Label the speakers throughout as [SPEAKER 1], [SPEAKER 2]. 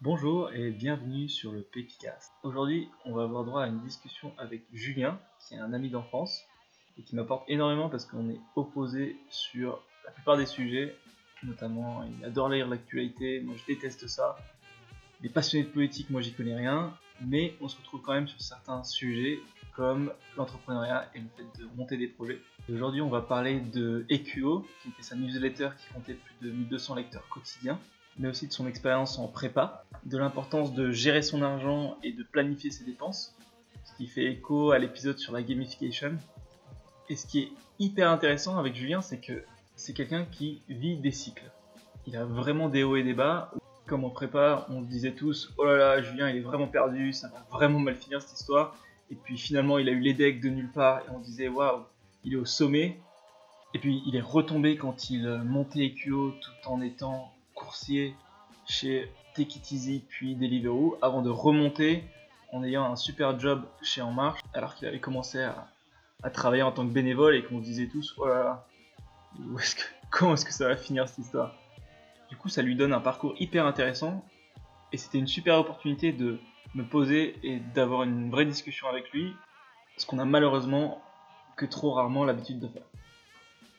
[SPEAKER 1] Bonjour et bienvenue sur le Pépicast. Aujourd'hui, on va avoir droit à une discussion avec Julien, qui est un ami d'enfance et qui m'apporte énormément parce qu'on est opposés sur la plupart des sujets. Notamment, il adore lire l'actualité, moi je déteste ça. Il est passionné de politique, moi j'y connais rien. Mais on se retrouve quand même sur certains sujets comme l'entrepreneuriat et le fait de monter des projets. Aujourd'hui, on va parler de EQO, qui était sa newsletter qui comptait plus de 1200 lecteurs quotidiens mais aussi de son expérience en prépa, de l'importance de gérer son argent et de planifier ses dépenses, ce qui fait écho à l'épisode sur la gamification. Et ce qui est hyper intéressant avec Julien, c'est que c'est quelqu'un qui vit des cycles. Il a vraiment des hauts et des bas. Comme en prépa, on disait tous Oh là là, Julien il est vraiment perdu, ça va vraiment mal finir cette histoire. Et puis finalement, il a eu les decks de nulle part et on disait Waouh, il est au sommet. Et puis il est retombé quand il montait EQO tout en étant coursier chez Take It Easy puis Deliveroo avant de remonter en ayant un super job chez En Marche alors qu'il avait commencé à, travailler en tant que bénévole et qu'on se disait tous oh là là comment est-ce que ça va finir cette histoire? Du coup ça lui donne un parcours hyper intéressant et c'était une super opportunité de me poser et d'avoir une vraie discussion avec lui ce qu'on a malheureusement que trop rarement l'habitude de faire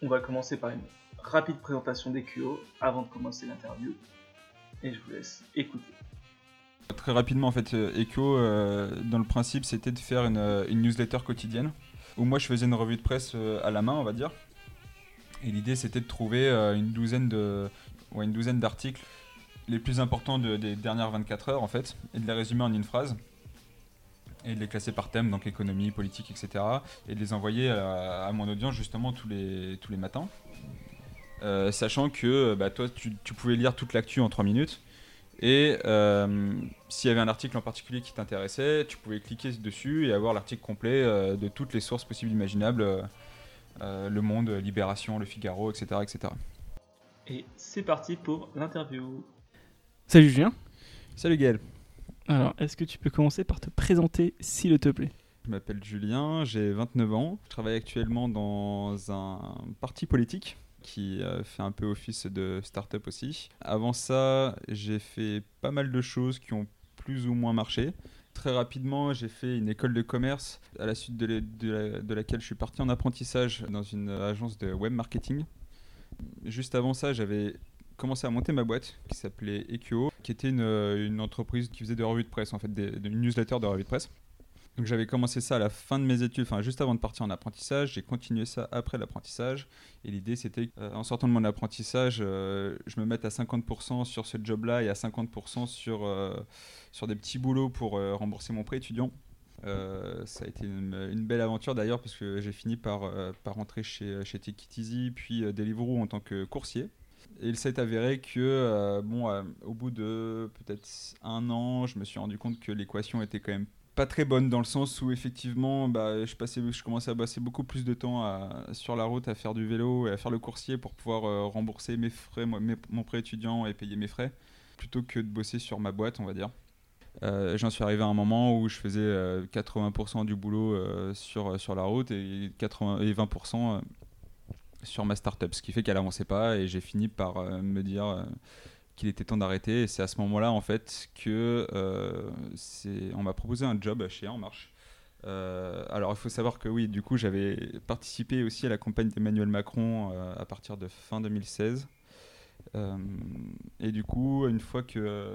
[SPEAKER 1] on va commencer par une rapide présentation des QO avant de commencer l'interview. Et je vous laisse écouter.
[SPEAKER 2] Très rapidement, en fait, Echo, euh, dans le principe, c'était de faire euh, une, newsletter quotidienne où moi je faisais une revue de presse euh, à la main, on va dire. Et l'idée, c'était de trouver une douzaine de, ouais, une douzaine d'articles les plus importants des dernières 24 heures, en fait, et de les résumer en une phrase et de les classer par thème, donc économie, politique, etc. Et de les envoyer à, à mon audience justement tous les, tous les matins. Euh, sachant que bah, toi, tu, pouvais lire toute l'actu en 3 minutes. Et euh, s'il y avait un article en particulier qui t'intéressait, tu pouvais cliquer dessus et avoir l'article complet euh, de toutes les sources possibles imaginables Le Monde, Libération, Le Figaro, etc. etc.
[SPEAKER 1] Et c'est parti pour l'interview.
[SPEAKER 3] Salut Julien.
[SPEAKER 2] Salut Gaël.
[SPEAKER 3] Alors, est-ce que tu peux commencer par te présenter, s'il te plaît?
[SPEAKER 2] Je m'appelle Julien, j'ai 29 ans. Je travaille actuellement dans un parti politique qui fait un peu office de start-up aussi. Avant ça, j'ai fait pas mal de choses qui ont plus ou moins marché. Très rapidement, j'ai fait une école de commerce à la suite de, de, laquelle je suis parti en apprentissage dans une agence de web marketing. Juste avant ça, j'avais commencé à monter ma boîte qui s'appelait EQO, qui était une, une, entreprise qui faisait des revues de presse, en fait, des, des newsletters de revues de presse. Donc j'avais commencé ça à la fin de mes études, enfin juste avant de partir en apprentissage. J'ai continué ça après l'apprentissage. Et l'idée c'était qu'en sortant de mon apprentissage, euh, je me mette à 50% sur ce job-là et à 50% sur, euh, sur des petits boulots pour euh, rembourser mon prêt étudiant. ça a été une, belle aventure d'ailleurs parce que j'ai fini par, par rentrer chez, chez Take It Easy puis Deliveroo en tant que coursier. Et il s'est avéré que, bon, au bout de peut-être un an, je me suis rendu compte que l'équation était quand même pas très bonne dans le sens où effectivement bah, je, passais, je commençais à passer beaucoup plus de temps sur la route à faire du vélo et à faire le coursier pour pouvoir euh, rembourser mes frais, mon prêt étudiant et payer mes frais plutôt que de bosser sur ma boîte on va dire. Euh, j'en suis arrivé à un moment où je faisais 80% euh, du boulot sur, sur la route et, 80, et 20% sur ma startup, ce qui fait qu'elle avançait pas et j'ai fini par me dire qu'il était temps d'arrêter. Et c'est à ce moment-là, en fait, que euh, on m'a proposé un job chez En Marche. Euh, alors, il faut savoir que oui, du coup, j'avais participé aussi à la campagne d'Emmanuel Macron euh, à partir de fin 2016. et du coup, une fois que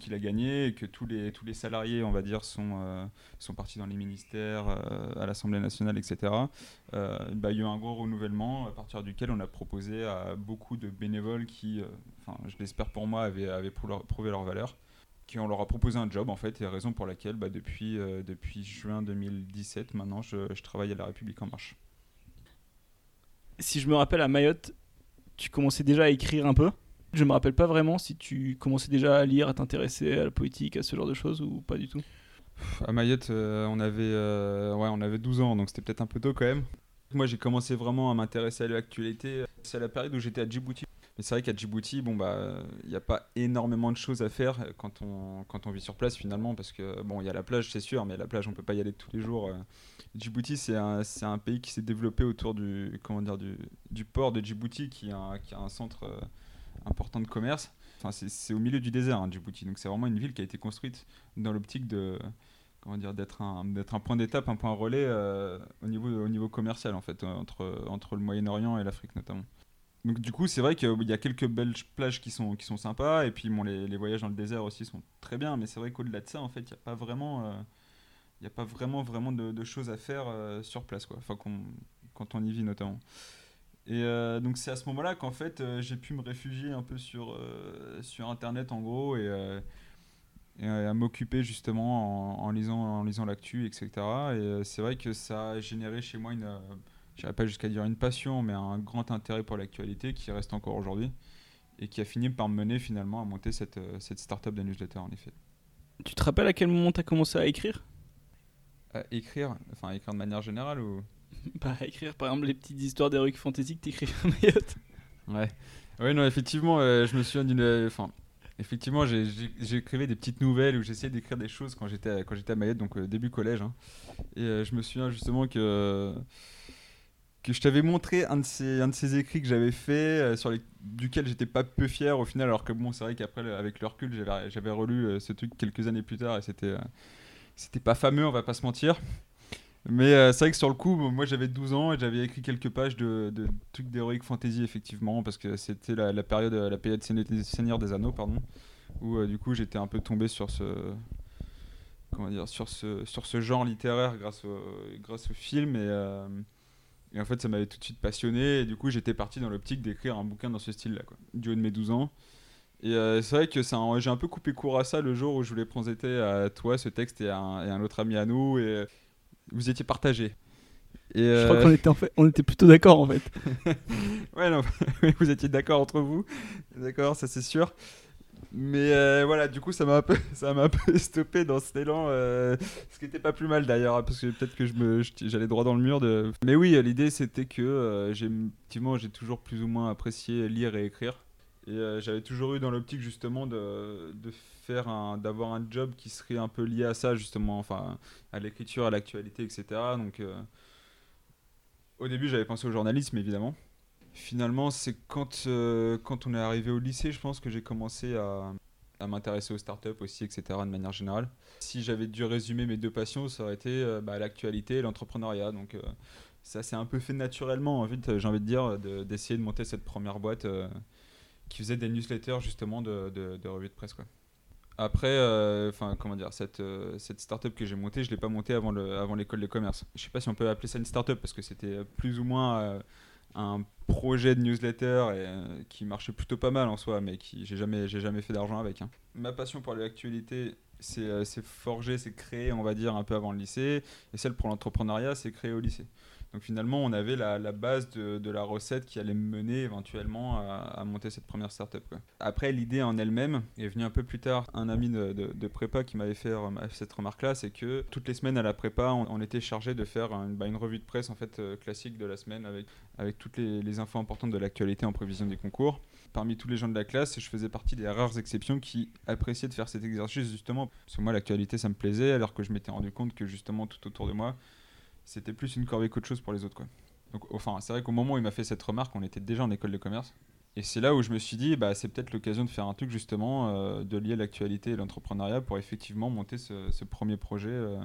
[SPEAKER 2] qu'il a gagné et que tous les, tous les salariés, on va dire, sont, euh, sont partis dans les ministères, euh, à l'Assemblée nationale, etc., euh, bah, il y a eu un gros renouvellement à partir duquel on a proposé à beaucoup de bénévoles qui, je l'espère pour moi, avaient, prouvé leur valeur, qui on leur a proposé un job, en fait, et raison pour laquelle, bah, depuis, depuis juin 2017, maintenant, je, je travaille à La République En Marche.
[SPEAKER 3] Si je me rappelle, à Mayotte, tu commençais déjà à écrire un peu? Je me rappelle pas vraiment si tu commençais déjà à lire, à t'intéresser à la politique, à ce genre de choses ou pas du tout.
[SPEAKER 2] À Mayotte, euh, on, avait, euh, ouais, on avait 12 ans, donc c'était peut-être un peu tôt quand même. Moi, j'ai commencé vraiment à m'intéresser à l'actualité. C'est à la période où j'étais à Djibouti. Mais c'est vrai qu'à Djibouti, bon bah, il n'y a pas énormément de choses à faire quand on, quand on vit sur place finalement, parce que bon, il y a la plage, c'est sûr, mais la plage, on peut pas y aller tous les jours. Euh. Djibouti, c'est un, un, pays qui s'est développé autour du, comment dire, du, du, port de Djibouti, qui a, qui a un centre important de commerce. Enfin, c'est- au milieu du désert, hein, Djibouti. Donc c'est vraiment une ville qui a été construite dans l'optique de comment dire d'être un d'être un point d'étape, un point relais euh, au niveau au niveau commercial en fait euh, entre entre le Moyen-Orient et l'Afrique notamment. Donc du coup, c'est vrai qu'il y a quelques belles plages qui sont qui sont sympas et puis bon les, voyages dans le désert aussi sont très bien, mais c'est vrai qu'au-delà de ça en fait, il n'y a pas vraiment euh, il y a pas vraiment vraiment de, choses à faire sur place quoi. Enfin quand on y vit notamment. Et euh, donc c'est à ce moment-là qu'en fait euh, j'ai pu me réfugier un peu sur, euh, sur internet en gros et, et, à m'occuper justement en, en lisant, en lisant l'actu, etc. Et c'est vrai que ça a généré chez moi une, j'irais pas jusqu'à dire une passion, mais un grand intérêt pour l'actualité qui reste encore aujourd'hui et qui a fini par me mener finalement à monter cette, cette startup de newsletter en effet.
[SPEAKER 3] Tu te rappelles à quel moment tu as commencé à écrire?
[SPEAKER 2] À écrire, enfin à écrire de manière générale ou?
[SPEAKER 3] Bah, écrire par exemple les petites histoires d'Heroic Fantasy que t'écrivais à Mayotte.
[SPEAKER 2] Ouais. Ouais, non, effectivement, euh, je me souviens d'une. euh, Enfin, effectivement, j'écrivais des petites nouvelles où j'essayais d'écrire des choses quand j'étais à- quand à Mayotte, donc euh, début collège. hein. Et je me souviens justement que que je t'avais montré un de ces un de ces écrits que j'avais fait sur duquel j'étais pas peu fier au final, alors que bon, c'est vrai qu'après avec le recul, j'avais relu ce truc quelques années plus tard et c'était c'était pas fameux, on va pas se mentir. Mais euh, c'est vrai que sur le coup, moi j'avais 12 ans et j'avais écrit quelques pages de, trucs d'Heroic Fantasy, effectivement, parce que c'était la, la période, la période Seigneur- des Anneaux, pardon, où euh, du coup j'étais un peu tombé sur ce. Comment dire, sur ce, sur ce genre littéraire grâce au, grâce au film et, euh, en fait ça m'avait tout de suite passionné et du coup j'étais parti dans l'optique d'écrire un bouquin dans ce style-là, du haut de mes 12 ans. Et c'est vrai que j'ai un peu coupé court à ça le jour où je voulais présenter à toi ce texte et à un, autre ami à nous vous étiez partagés. Et
[SPEAKER 3] Je crois
[SPEAKER 2] euh,
[SPEAKER 3] qu'on était, en fait, on était plutôt d'accord en fait.
[SPEAKER 2] Ouais, non, vous étiez d'accord entre vous. D'accord, ça c'est sûr. Mais euh, voilà, du coup, ça m'a un peu, ça m'a un peu stoppé dans cet élan, euh, ce qui était pas plus mal d'ailleurs, hein, parce que peut-être que je me, je- j'allais droit dans le mur. De... Mais oui, l'idée c'était que j'ai, effectivement, j'ai toujours plus ou moins apprécié lire et écrire, et euh, j'avais toujours eu dans l'optique justement de, de faire un, d'avoir un job qui serait un peu lié à ça justement, enfin, à l'écriture, à l'actualité, etc. Donc, euh, au début, j'avais pensé au journalisme évidemment. Finalement, c'est quand, euh, quand on est arrivé au lycée, je pense que j'ai commencé à, m'intéresser aux startups aussi, etc. de manière générale. Si j'avais dû résumer mes deux passions, ça aurait été bah, l'actualité et l'entrepreneuriat. Donc ça s'est un peu fait naturellement, en fait, j'ai envie de dire, de- d'essayer de, monter cette première boîte qui faisait des newsletters justement de, de, de revues de presse. Quoi. Après, euh, enfin comment dire, cette, euh, cette startup que j'ai montée, je l'ai pas montée avant le, avant l'école de commerce. Je sais pas si on peut appeler ça une startup parce que c'était plus ou moins euh, un projet de newsletter et, euh, qui marchait plutôt pas mal en soi, mais qui j'ai jamais, j'ai jamais fait d'argent avec. hein. Ma passion pour l'actualité, c'est c'est forgé, c'est créé, on va dire, un peu avant le lycée, et celle pour l'entrepreneuriat, c'est créé au lycée. Donc finalement, on avait la, base de, la recette qui allait me mener éventuellement à, monter cette première startup. Quoi. Après, l'idée en elle-même est venue un peu plus tard. Un ami de, prépa qui m'avait fait cette remarque-là, c'est que toutes les semaines à la prépa, on, était chargé de faire une, bah, une revue de presse en fait euh, classique de la semaine avec, avec toutes les, les infos importantes de l'actualité en prévision des concours. Parmi tous les gens de la classe, je faisais partie des rares exceptions qui appréciaient de faire cet exercice justement parce que moi l'actualité ça me plaisait alors que je m'étais rendu compte que justement tout autour de moi c'était plus une corvée qu'autre chose pour les autres quoi. Donc enfin c'est vrai qu'au moment où il m'a fait cette remarque on était déjà en école de commerce et c'est là où je me suis dit bah c'est peut-être l'occasion de faire un truc justement euh, de lier l'actualité et l'entrepreneuriat pour effectivement monter ce, premier projet euh,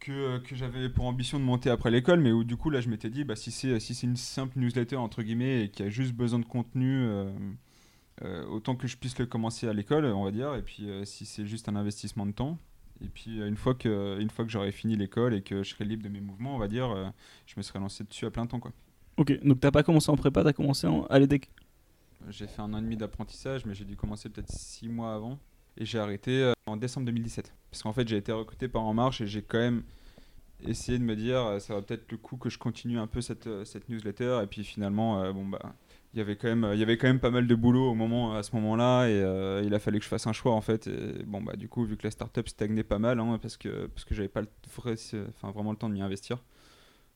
[SPEAKER 2] que, que j'avais pour ambition de monter après l'école mais où du coup là je m'étais dit bah si c'est si une simple newsletter entre guillemets et qui a juste besoin de contenu euh, euh, autant que je puisse le commencer à l'école, on va dire, et puis euh, si c'est juste un investissement de temps. Et puis euh, une fois que, une fois que j'aurai fini l'école et que je serai libre de mes mouvements, on va dire, euh, je me serai lancé dessus à plein temps. Quoi.
[SPEAKER 3] Ok, donc t'as pas commencé en prépa, t'as commencé en... à l'EDEC.
[SPEAKER 2] J'ai fait un an et demi d'apprentissage, mais j'ai dû commencer peut-être six mois avant. Et j'ai arrêté euh, en décembre 2017. Parce qu'en fait, j'ai été recruté par En Marche et j'ai quand même essayé de me dire, ça va peut-être le coup que je continue un peu cette, cette newsletter. Et puis finalement, bon bah, il y avait quand même, il y avait quand même pas mal de boulot au moment, à ce moment-là, et euh, il a fallu que je fasse un choix en fait. Et bon bah, du coup, vu que la startup stagnait pas mal, hein, parce que parce que j'avais pas le vrai, enfin vraiment le temps de m'y investir.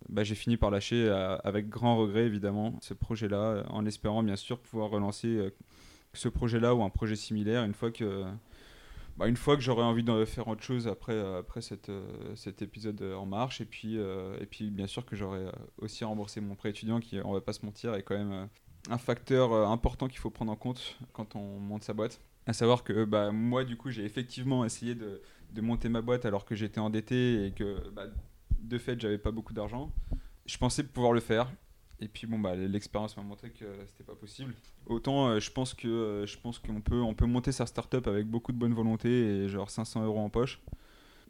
[SPEAKER 2] Bah, j'ai fini par lâcher euh, avec grand regret évidemment ce projet-là, en espérant bien sûr pouvoir relancer euh, ce projet-là ou un projet similaire une fois que, bah, une fois que j'aurai envie de faire autre chose après, après cette, cet épisode en marche. Et puis, et puis bien sûr que j'aurai euh, aussi remboursé mon prêt étudiant qui, on va pas se mentir, est quand même un facteur euh, important qu'il faut prendre en compte quand on monte sa boîte. À savoir que bah, moi, du coup, j'ai effectivement essayé de, de, monter ma boîte alors que j'étais endetté et que bah, de fait, j'avais pas beaucoup d'argent. Je pensais pouvoir le faire. Et puis bon bah l'expérience m'a montré que c'était pas possible. Autant euh, je pense que euh, je pense qu'on peut on peut monter sa startup avec beaucoup de bonne volonté et genre 500 euros en poche.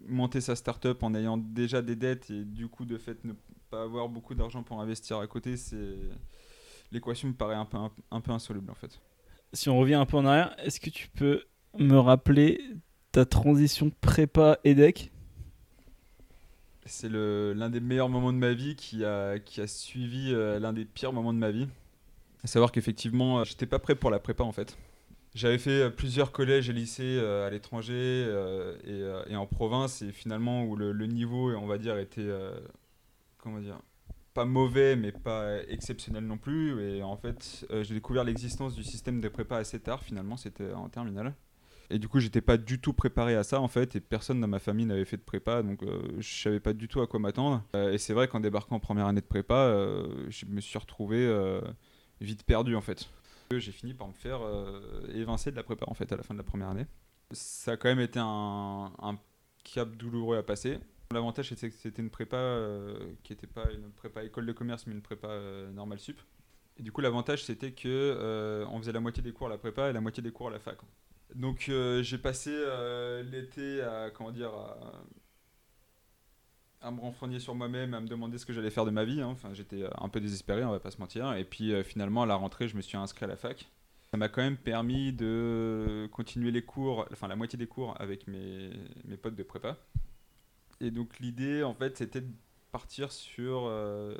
[SPEAKER 2] Monter sa startup en ayant déjà des dettes et du coup de fait ne pas avoir beaucoup d'argent pour investir à côté, c'est l'équation me paraît un peu un, peu insoluble en fait.
[SPEAKER 3] Si on revient un peu en arrière, est-ce que tu peux me rappeler ta transition prépa EDEC
[SPEAKER 2] c'est l'un des meilleurs moments de ma vie qui a, qui a suivi euh, l'un des pires moments de ma vie. À savoir qu'effectivement, euh, j'étais pas prêt pour la prépa en fait. J'avais fait euh, plusieurs collèges et lycées à l'étranger et, et, en province, et finalement où le, niveau, on va dire, était comment dire, pas mauvais, mais pas exceptionnel non plus. Et en fait, j'ai découvert l'existence du système de prépa assez tard. Finalement, c'était en terminale. Et du coup, j'étais pas du tout préparé à ça en fait, et personne dans ma famille n'avait fait de prépa, donc euh, je savais pas du tout à quoi m'attendre. Euh, et c'est vrai qu'en débarquant en première année de prépa, euh, je me suis retrouvé vite perdu en fait. J'ai fini par me faire évincer de la prépa en fait à la fin de la première année. Ça a quand même été un cap douloureux à passer. L'avantage c'était que c'était une prépa qui n'était pas une prépa école de commerce mais une prépa normale sup. Et du coup l'avantage c'était que on faisait la moitié des cours à la prépa et la moitié des cours à la fac. Donc euh, j'ai passé euh, l'été à comment dire à, me renfrogner sur moi-même, à me demander ce que j'allais faire de ma vie. Hein. Enfin, j'étais euh, un peu désespéré, on va pas se mentir. Et puis finalement à la rentrée, je me suis inscrit à la fac. Ça m'a quand même permis de continuer les cours, enfin la moitié des cours avec mes potes de prépa. Et donc l'idée en fait c'était de partir sur,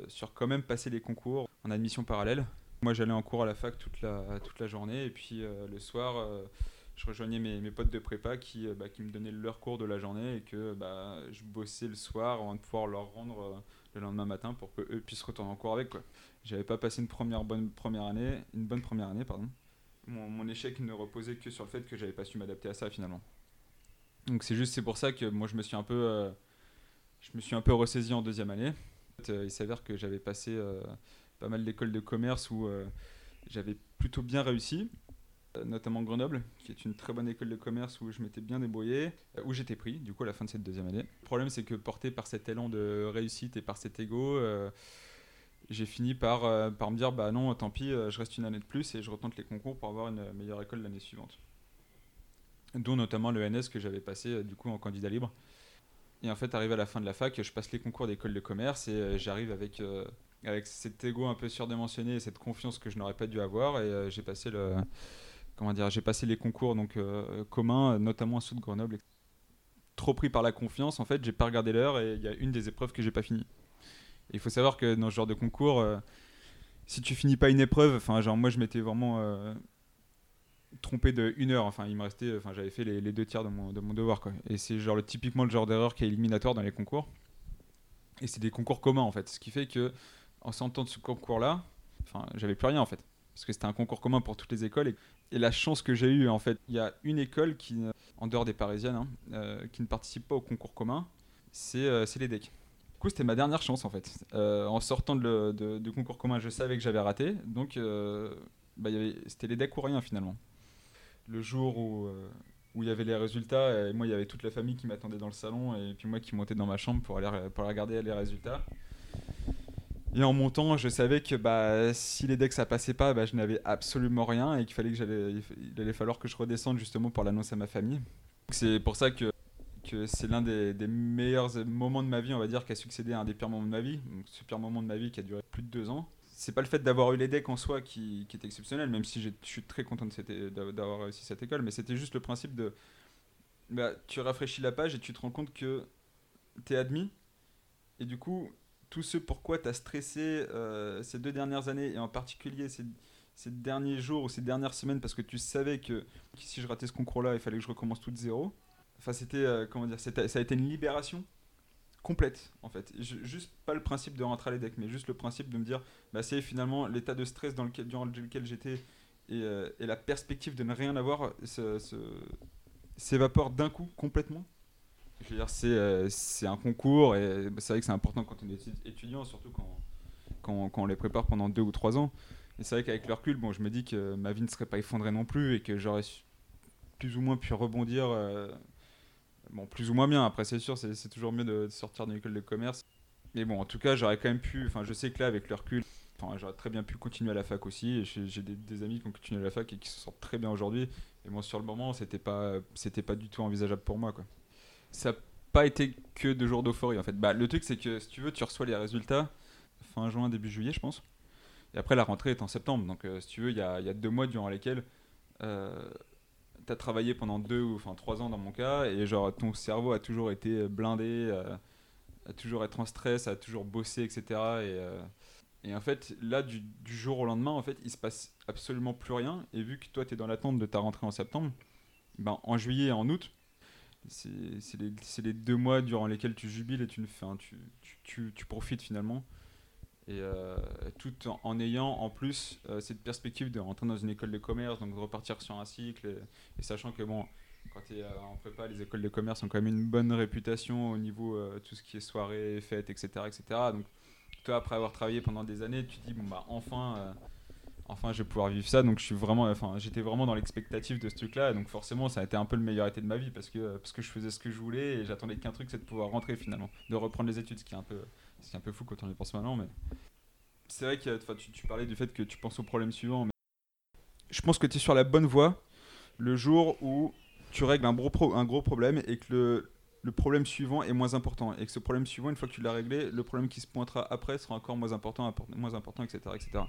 [SPEAKER 2] sur quand même passer les concours en admission parallèle. Moi j'allais en cours à la fac toute la, toute la journée et puis le soir je rejoignais mes, mes, potes de prépa qui, euh, bah, qui me donnaient leur cours de la journée et que bah, je bossais le soir avant de pouvoir leur rendre euh, le lendemain matin pour qu'eux puissent retourner en cours avec. J'avais pas passé une première bonne première année, une bonne première année, pardon. Mon, mon échec ne reposait que sur le fait que j'avais pas su m'adapter à ça finalement. Donc c'est juste c'est pour ça que moi je me suis un peu euh, je me suis un peu ressaisi en deuxième année. il s'avère que j'avais passé pas mal d'écoles de commerce où j'avais plutôt bien réussi euh, notamment Grenoble, qui est une très bonne école de commerce où je m'étais bien débrouillé, euh, où j'étais pris, du coup, à la fin de cette deuxième année. Le problème, c'est que porté par cet élan de réussite et par cet ego, euh, j'ai fini par, par me dire, bah non, tant pis, je reste une année de plus et je retente les concours pour avoir une meilleure école l'année suivante. Dont notamment le NS que j'avais passé, du coup, en candidat libre. Et en fait, arrivé à la fin de la fac, je passe les concours d'école de commerce et j'arrive avec avec cet ego un peu surdimensionné et cette confiance que je n'aurais pas dû avoir et j'ai passé le passé les concours donc euh, communs, notamment à Sud Grenoble. Trop pris par la confiance, en fait, j'ai pas regardé l'heure et il y a une des épreuves que j'ai pas fini. Il faut savoir que dans ce genre de concours, euh, si tu finis pas une épreuve, enfin, genre moi je m'étais vraiment euh, trompé de une heure. Enfin, il me restait, enfin, j'avais fait les, deux tiers de mon, de mon devoir, quoi. Et c'est genre le, typiquement le genre d'erreur qui est éliminatoire dans les concours. Et c'est des concours communs en fait, ce qui fait que en sortant de ce concours-là, enfin, j'avais plus rien en fait parce que c'était un concours commun pour toutes les écoles. Et, la chance que j'ai eue, en fait, il y a une école qui, en dehors des parisiennes, hein, euh, qui ne participe pas au concours commun, c'est euh, les DEC. Du coup, c'était ma dernière chance, en fait. Euh, en sortant de, de, concours commun, je savais que j'avais raté, donc bah, c'était les DEC ou rien, finalement. Le jour où où il y avait les résultats. Moi, il y avait toute la famille qui m'attendait dans le salon et puis moi qui montais dans ma chambre pour aller, pour regarder les résultats. Et en montant, je savais que bah, si les decks ça passait pas, bah, je n'avais absolument rien et qu'il fallait que j'allais, il allait falloir que je redescende justement pour l'annoncer à ma famille. C'est pour ça que, que c'est l'un des, meilleurs moments de ma vie, on va dire, qui a succédé à un des pires moments de ma vie. Donc, ce pire moment de ma vie qui a duré plus de deux ans. C'est pas le fait d'avoir eu les decks en soi qui, est exceptionnel, même si je suis très content d'avoir réussi cette école, mais c'était juste le principe de. Bah, tu rafraîchis la page et tu te rends compte que tu es admis. Et du coup, tout ce pourquoi tu as stressé euh, ces deux dernières années, et en particulier ces, ces, derniers jours ou ces dernières semaines, parce que tu savais que, si je ratais ce concours-là, il fallait que je recommence tout de zéro. Enfin, c'était, euh, comment dire, ça a été une libération complète, en fait. juste pas le principe de rentrer à l'EDEC, mais juste le principe de me dire, bah, c'est finalement l'état de stress dans lequel, durant lequel j'étais et, euh, la perspective de ne rien avoir s'évapore d'un coup complètement je veux dire, euh, c'est un concours et c'est vrai que c'est important quand on est étudiant, surtout quand, quand, quand, on les prépare pendant deux ou trois ans. Et c'est vrai qu'avec le recul, bon, je me dis que ma vie ne serait pas effondrée non plus et que j'aurais plus ou moins pu rebondir. euh, bon, plus ou moins bien. Après, c'est sûr, c'est toujours mieux de, sortir d'une école de commerce. Mais bon, en tout cas, j'aurais quand même pu. Enfin, je sais que là, avec le recul, j'aurais très bien pu continuer à la fac aussi. J'ai des, amis qui ont continué à la fac et qui se sortent très bien aujourd'hui. Et bon, sur le moment, c'était pas, pas du tout envisageable pour moi, quoi. Ça n'a pas été que deux jours d'euphorie, en fait. Bah, le truc, c'est que si tu veux, tu reçois les résultats fin juin, début juillet, je pense. Et après, la rentrée est en septembre. Donc, euh, si tu veux, il y a, y a deux mois durant lesquels euh, tu as travaillé pendant deux ou enfin trois ans dans mon cas. Et genre, ton cerveau a toujours été blindé, euh, a toujours être en stress, a toujours bossé, etc. Et, euh, et en fait, là, du, jour au lendemain, en fait, il se passe absolument plus rien. Et vu que toi, tu es dans l'attente de ta rentrée en septembre, ben, en juillet et en août, c'est les, les deux mois durant lesquels tu jubiles et tu, tu, tu, tu, tu profites finalement. Et euh, tout en, ayant en plus euh, cette perspective de rentrer dans une école de commerce, donc de repartir sur un cycle, et, sachant que bon, quand tu es en prépa, les écoles de commerce ont quand même une bonne réputation au niveau euh, tout ce qui est soirée, fête, etc., etc. Donc toi, après avoir travaillé pendant des années, tu te dis bon bah enfin, euh, enfin je vais pouvoir vivre ça. Donc je vraiment, enfin j'étais vraiment dans l'expectative de ce truc-là. Donc forcément, ça a été un peu le meilleur été de ma vie parce que parce que je faisais ce que je voulais et j'attendais qu'un truc, c'est de pouvoir rentrer finalement, de reprendre les études, ce qui est un peu, ce qui est un peu fou quand on y pense maintenant, mais c'est vrai que tu, tu parlais du fait que tu penses au problème suivant. Mais je pense que tu es sur la bonne voie le jour où tu règles un gros, un gros problème et que le, problème suivant est moins important. Et que ce problème suivant, une fois que tu l'as réglé, le problème qui se pointera après sera encore moins important, moins important etc. etc.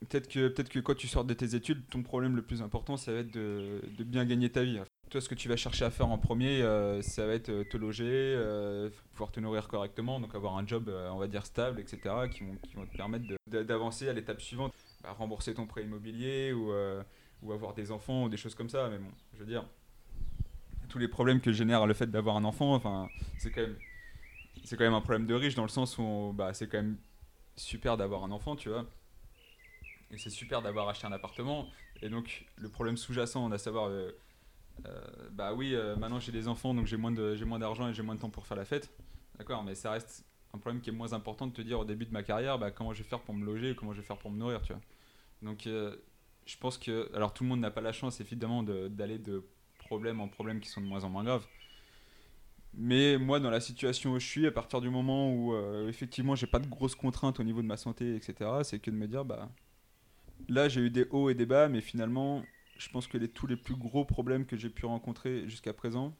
[SPEAKER 2] Peut-être que, peut que quand tu sors de tes études, ton problème le plus important, ça va être de, de bien gagner ta vie. Toi, ce que tu vas chercher à faire en premier, euh, ça va être euh, te loger, euh, pouvoir te nourrir correctement, donc avoir un job, on va dire, stable, etc., qui vont, te permettre d'avancer à l'étape suivante, Bah, rembourser ton prêt immobilier ou, avoir des enfants ou des choses comme ça. Mais bon, je veux dire, tous les problèmes que génère le fait d'avoir un enfant, enfin, c'est quand même, un problème de riche dans le sens où, bah, c'est quand même super d'avoir un enfant, tu vois. Et c'est super d'avoir acheté un appartement. Et donc, le problème sous-jacent, à savoir, bah oui, euh, maintenant j'ai des enfants, donc j'ai moins d'argent et j'ai moins de temps pour faire la fête. D'accord, mais ça reste un problème qui est moins important de te dire au début de ma carrière, bah, comment je vais faire pour me loger, comment je vais faire pour me nourrir, tu vois. Donc, euh, je pense que, alors tout le monde n'a pas la chance évidemment de- d'aller de problème en problème qui sont de moins en moins graves. Mais moi, dans la situation où je suis, à partir du moment où euh, effectivement j'ai pas de grosses contraintes au niveau de ma santé, etc., c'est que de me dire, bah là j'ai eu des hauts et des bas, mais finalement, je pense que les, tous les plus gros problèmes que j'ai pu rencontrer jusqu'à présent,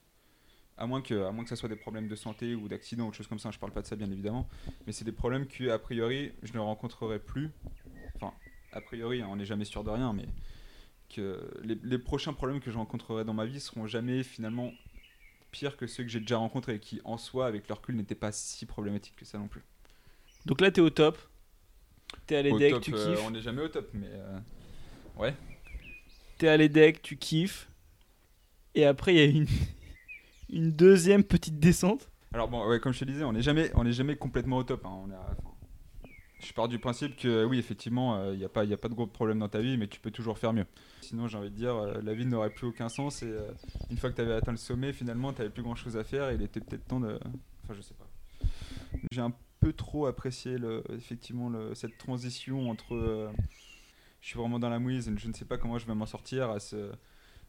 [SPEAKER 2] à moins, que, à moins que ça soit des problèmes de santé ou d'accident ou de choses comme ça, je parle pas de ça bien évidemment, mais c'est des problèmes que a priori je ne rencontrerai plus. Enfin, a priori, hein, on n'est jamais sûr de rien, mais que les, les prochains problèmes que je rencontrerai dans ma vie seront jamais finalement pires que ceux que j'ai déjà rencontrés et qui en soi, avec leur recul, n'étaient pas si problématiques que ça non plus.
[SPEAKER 3] Donc là, t'es au top. T'es à
[SPEAKER 2] Au
[SPEAKER 3] l'EDEC,
[SPEAKER 2] top,
[SPEAKER 3] tu
[SPEAKER 2] euh,
[SPEAKER 3] kiffes.
[SPEAKER 2] on n'est jamais au top, mais euh, ouais.
[SPEAKER 3] T'es à l'EDEC, tu kiffes. Et après, il y a une, une deuxième petite descente.
[SPEAKER 2] Alors bon, ouais, comme je te disais, on n'est jamais, jamais complètement au top. hein. Je pars du principe que oui, effectivement, il n'y a, pas- a pas de gros problèmes dans ta vie, mais tu peux toujours faire mieux. Sinon, j'ai envie de dire, euh, la vie n'aurait plus aucun sens et euh, une fois que tu avais atteint le sommet, finalement, tu n'avais plus grand-chose à faire il était peut-être temps de... Enfin, je sais pas. J'ai un peu trop apprécié le, effectivement cette transition entre... je suis vraiment dans la mouise je ne sais pas comment je vais m'en sortir à ce...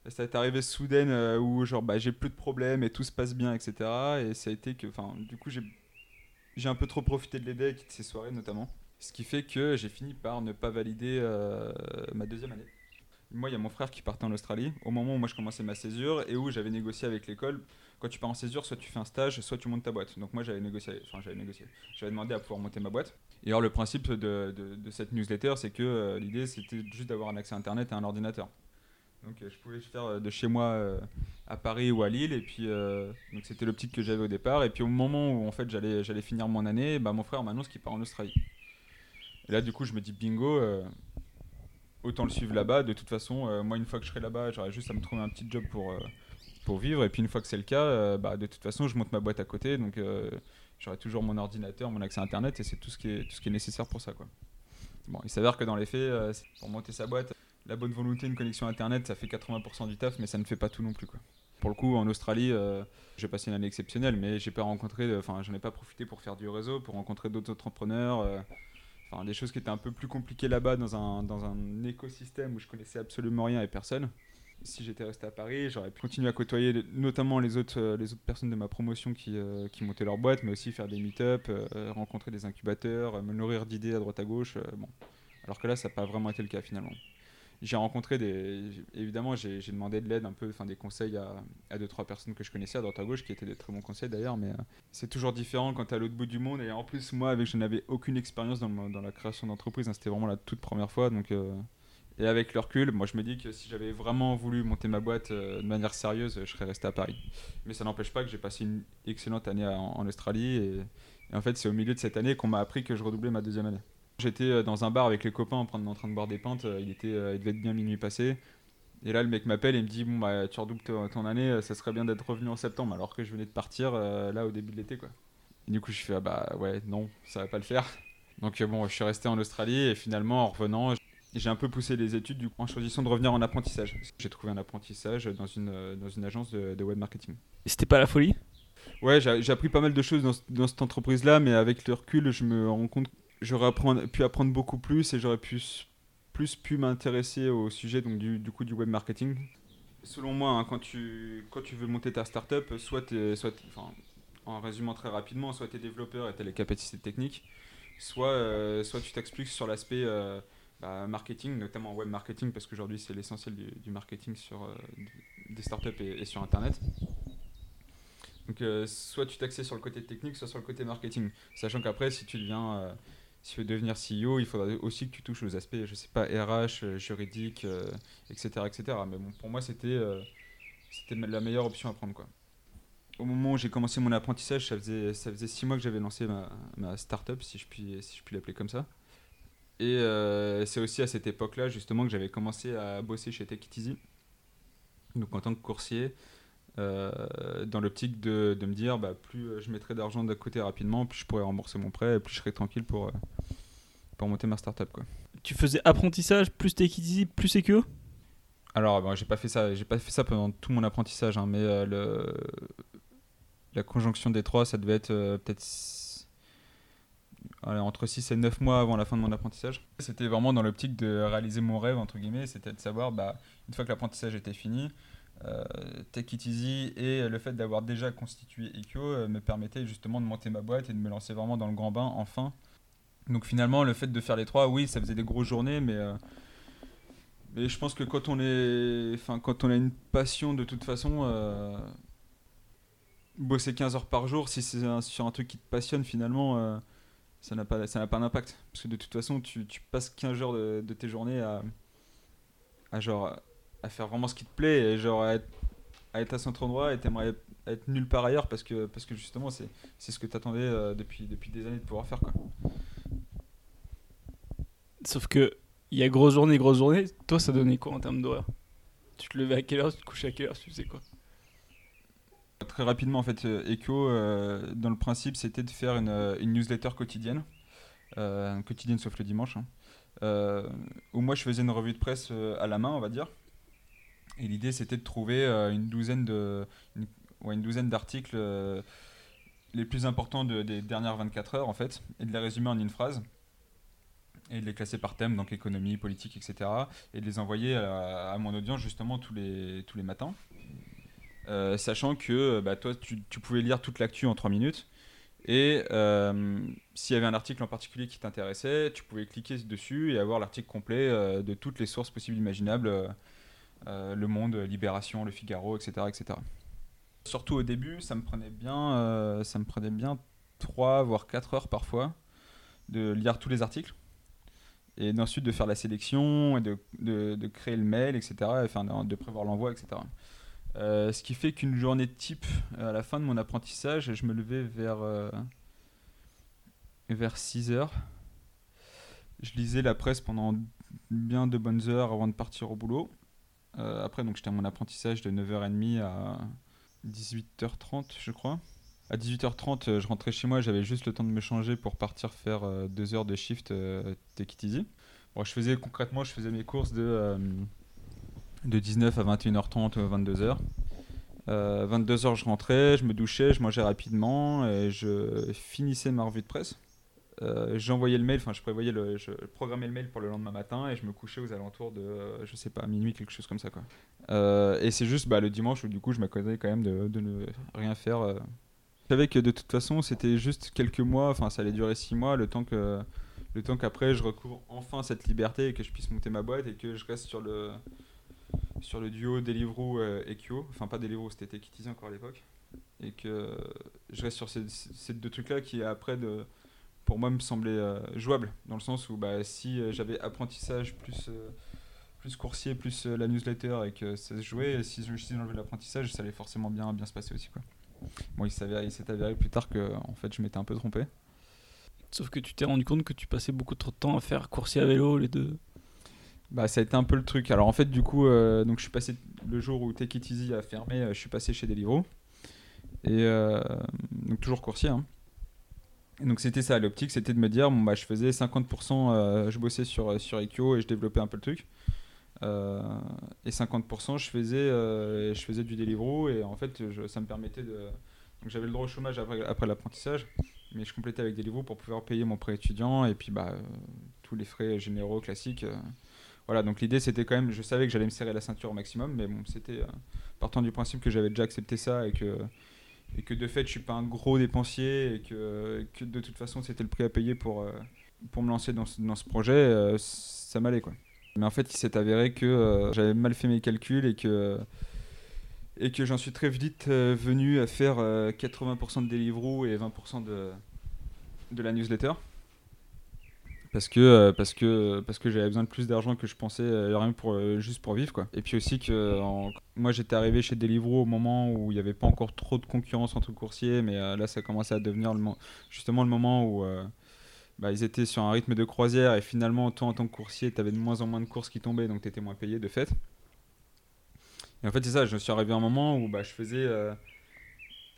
[SPEAKER 2] Ça est arrivé soudaine euh, où genre bah, j'ai plus de problèmes et tout se passe bien, etc. Et ça a été que, enfin, du coup j'ai un peu trop profité de l'EDEC et de ces soirées notamment. Ce qui fait que j'ai fini par ne pas valider euh, ma deuxième année. Moi, il y a mon frère qui partait en Australie au moment où moi je commençais ma césure et où j'avais négocié avec l'école. Quand tu pars en césure, soit tu fais un stage, soit tu montes ta boîte. Donc moi j'avais négocié, enfin j'avais négocié. J'avais demandé à pouvoir monter ma boîte. Et alors le principe de, cette newsletter, c'est que euh, l'idée c'était juste d'avoir un accès à internet et un ordinateur. Donc euh, je pouvais faire euh, de chez moi à Paris ou à Lille. Et puis donc c'était l'optique que j'avais au départ. Et puis au moment où en fait j'allais finir mon année bah mon frère m'annonce qu'il part en Australie. Et là du coup je me dis bingo autant le suivre là-bas. De toute façon moi une fois que je serai là-bas j'aurai juste à me trouver un petit job pour pour vivre. Et puis une fois que c'est le cas bah de toute façon je monte ma boîte à côté. Donc j'aurai toujours mon ordinateur mon accès à internet et c'est tout ce qui est nécessaire pour ça bon il s'avère que dans les faits euh, pour monter sa boîte la bonne volonté, une connexion internet, ça fait 80% du taf, mais ça ne fait pas tout non plus. Pour le coup, en Australie, euh, j'ai passé une année exceptionnelle, mais j'ai pas rencontré, enfin, j'en ai pas profité pour faire du réseau, pour rencontrer d'autres entrepreneurs, euh, enfin, des choses qui étaient un peu plus compliquées là-bas dans un, dans un écosystème où je connaissais absolument rien et personne. Si j'étais resté à Paris, j'aurais pu continuer à côtoyer notamment les autres, euh, les autres personnes de ma promotion qui, euh, qui montaient leur boîte, mais aussi faire des meet-up, euh, rencontrer des incubateurs, me nourrir d'idées à droite à gauche. bon. Alors que là, ça n'a pas vraiment été le cas finalement. J'ai rencontré des. Évidemment, j'ai demandé de l'aide un peu, enfin des conseils à, à deux, trois personnes que je connaissais à droite à gauche, qui étaient des très bons conseils d'ailleurs, mais c'est toujours différent quand tu à l'autre bout du monde. Et en plus, moi, avec je n'avais aucune expérience dans, la création d'entreprise, hein, c'était vraiment la toute première fois. Donc, et avec le recul, moi je me dis que si j'avais vraiment voulu monter ma boîte euh, de manière sérieuse, je serais resté à Paris. Mais ça n'empêche pas que j'ai passé une excellente année en, Australie. Et, en fait, c'est au milieu de cette année qu'on m'a appris que je redoublais ma deuxième année. J'étais euh, dans un bar avec les copains en train de, boire des pintes. euh, Il, était, il devait être bien minuit passé. Et là, le mec m'appelle et me dit Bon, bah, tu redoubles ton, année, ça serait bien d'être revenu en septembre, alors que je venais de partir là au début de l'été. quoi. Et du coup, je fais Ah bah ouais, non, ça va pas le faire. Donc, bon, je suis resté en Australie et finalement, en revenant, j'ai un peu poussé les études du coup, en choisissant de revenir en apprentissage. J'ai trouvé un apprentissage dans une, euh, dans une agence de, de web marketing.
[SPEAKER 3] Et C'était pas la folie?
[SPEAKER 2] Ouais, j'ai appris pas mal de choses dans, ce- dans cette entreprise-là, mais avec le recul, je me rends compte que j'aurais pu apprendre beaucoup plus et j'aurais pu, plus pu m'intéresser au sujet donc, du, du coup du web marketing. Selon moi, hein, quand, tu, quand tu veux monter ta startup, soit, soit enfin, en résumant très rapidement, soit tu es développeur et tu as les capacités techniques, soit, euh, soit tu t'expliques sur l'aspect euh, bah, marketing, notamment web marketing, parce qu'aujourd'hui c'est l'essentiel du, marketing sur, euh, des startups et, sur Internet. Donc euh, soit tu t'axes sur le côté technique, soit sur le côté marketing. Sachant qu'après, si tu deviens, euh, si tu veux devenir CEO, il faudra aussi que tu touches aux aspects, je sais pas, RH, juridique, etc., etc. Mais pour moi, c'était c'était la meilleure option à prendre, quoi. Au moment où j'ai commencé mon apprentissage, ça faisait, ça faisait six mois que j'avais lancé ma, ma startup, si je puis, si je puis l'appeler comme ça. Et euh, c'est aussi à cette époque-là, justement, que j'avais commencé à bosser chez Take It Easy. Donc en tant que coursier, euh, dans l'optique de, de me dire bah, plus euh, je mettrai d'argent de côté rapidement, plus je pourrai rembourser mon prêt, et plus je serai tranquille pour, pour monter ma startup. Quoi.
[SPEAKER 3] Tu faisais apprentissage plus take it easy plus sécure
[SPEAKER 2] Alors, bon, j'ai pas fait ça, j'ai pas fait ça pendant tout mon apprentissage, hein, mais euh, le, la conjonction des trois, ça devait être euh, peut-être entre 6 et 9 mois avant la fin de mon apprentissage. C'était vraiment dans l'optique de réaliser mon rêve, entre guillemets, c'était de savoir, bah, une fois que l'apprentissage était fini, euh, Take It Easy et le fait d'avoir déjà constitué Echo euh, me permettait justement de monter ma boîte et de me lancer vraiment dans le grand bain enfin. Donc finalement, le fait de faire les trois, oui, ça faisait des grosses journées, mais, euh, je pense que quand on, est, quand on a une passion, de toute façon, euh, bosser 15 heures par jour, si c'est sur un truc qui te passionne, finalement, euh, ça n'a pas, d'impact. Parce que de toute façon, tu, passes 15 heures de, tes journées à, à, genre, à faire vraiment ce qui te plaît et genre à être à, être à cet endroit et t'aimerais être nulle part ailleurs parce que, parce que justement, c'est c'est ce que t'attendais euh, depuis, depuis des années de pouvoir faire. Quoi.
[SPEAKER 3] Sauf que il y a grosse journée, grosse journée. Toi, ça donnait quoi en termes d'horaire? Tu te levais à quelle heure Tu te couchais à quelle heure Tu faisais quoi?
[SPEAKER 2] Très rapidement, en fait, euh, Echo, euh, dans le principe, c'était de faire une, euh, newsletter quotidienne, quotidienne sauf le dimanche, hein, où moi je faisais une revue de presse à la main, on va dire. Et l'idée, c'était de trouver une douzaine une, d'articles les plus importants de- des dernières 24 heures, en fait, et de les résumer en une phrase et de les classer par thème, donc économie, politique, etc. Et de les envoyer à, à mon audience justement tous les, tous les matins. Euh, sachant que bah, toi, tu, pouvais lire toute l'actu en 3 minutes. Et euh, s'il y avait un article en particulier qui t'intéressait, tu pouvais cliquer dessus et avoir l'article complet euh, de toutes les sources possibles imaginables. euh, euh, le Monde, Libération, Le Figaro, etc., etc. Surtout au début, ça me prenait bien, euh, ça me prenait bien 3 voire 4 heures parfois de lire tous les articles et ensuite de faire la sélection et de, créer le mail, etc. Enfin, de prévoir l'envoi, etc. Euh, ce qui fait qu'une journée type, à la fin de mon apprentissage, je me levais vers, euh, vers 6 heures. Je lisais la presse pendant bien de bonnes heures avant de partir au boulot. Euh, après, donc, j'étais à mon apprentissage de 9h30 à 18h30, je crois. À 18h30, euh, je rentrais chez moi, j'avais juste le temps de me changer pour partir faire euh, deux heures de shift euh, Take It Easy. Bon, je faisais concrètement, je faisais mes courses de, euh, de 19 à 21h30 ou 22h. Euh, 22h, je rentrais, je me douchais, je mangeais rapidement et je finissais ma revue de presse. euh, j'envoyais le mail, enfin je prévoyais le, je programmais le mail pour le lendemain matin et je me couchais aux alentours de, euh, je sais pas, minuit, quelque chose comme ça quoi. Euh, et c'est juste bah, le dimanche où du coup je m'accordais quand même de, de ne rien faire. Je savais que de toute façon c'était juste quelques mois, enfin ça allait durer six mois, le temps que, le temps qu'après je recouvre enfin cette liberté et que je puisse monter ma boîte et que je reste sur le, sur le duo Deliveroo euh, et Kyo, enfin pas Deliveroo, c'était Tekitizi encore à l'époque, et que je reste sur ces, deux trucs-là qui après de, pour moi me semblaient euh, jouables, dans le sens où bah, si euh, j'avais apprentissage plus, plus coursier, plus la newsletter et que ça se jouait, si je si j'enlevais l'apprentissage, ça allait forcément bien, bien se passer aussi. Quoi. Bon, il s'est avéré plus tard que en fait, je m'étais un peu trompé.
[SPEAKER 3] Sauf que tu t'es rendu compte que tu passais beaucoup trop de temps à faire coursier à vélo, les deux.
[SPEAKER 2] Bah, ça a été un peu le truc. Alors en fait, du coup, euh, donc je suis passé le jour où Take It Easy a fermé, euh, je suis passé chez Deliveroo. Et euh, donc toujours coursier. hein. Donc c'était ça, l'optique, c'était de me dire, bon, bah, je faisais 50%, euh, je bossais sur, sur et je développais un peu le truc. Et 50%, je faisais, je faisais du Deliveroo et en fait, ça me permettait de... Donc j'avais le droit au chômage après, après l'apprentissage, mais je complétais avec Deliveroo pour pouvoir payer mon prêt étudiant et puis bah, tous les frais généraux classiques. Voilà, donc l'idée c'était quand même, je savais que j'allais me serrer la ceinture au maximum, mais bon, c'était euh, partant du principe que j'avais déjà accepté ça et que, et que de fait je suis pas un gros dépensier et que, que de toute façon c'était le prix à payer pour, euh, pour me lancer dans ce, dans ce projet, euh, ça m'allait quoi. Mais en fait il s'est avéré que j'avais mal fait mes calculs et que, et que j'en suis très vite venu à faire euh, 80% de Deliveroo et 20% de, de la newsletter parce que euh, parce que parce que j'avais besoin de plus d'argent que je pensais euh, rien pour euh, juste pour vivre quoi. Et puis aussi que moi j'étais arrivé chez Deliveroo au moment où il n'y avait pas encore trop de concurrence entre coursiers mais là ça commençait à devenir justement le moment où bah, ils étaient sur un rythme de croisière et finalement toi en tant que coursier tu avais de moins en moins de courses qui tombaient donc tu étais moins payé de fait. Et en fait c'est ça je suis arrivé à un moment où bah, je faisais euh,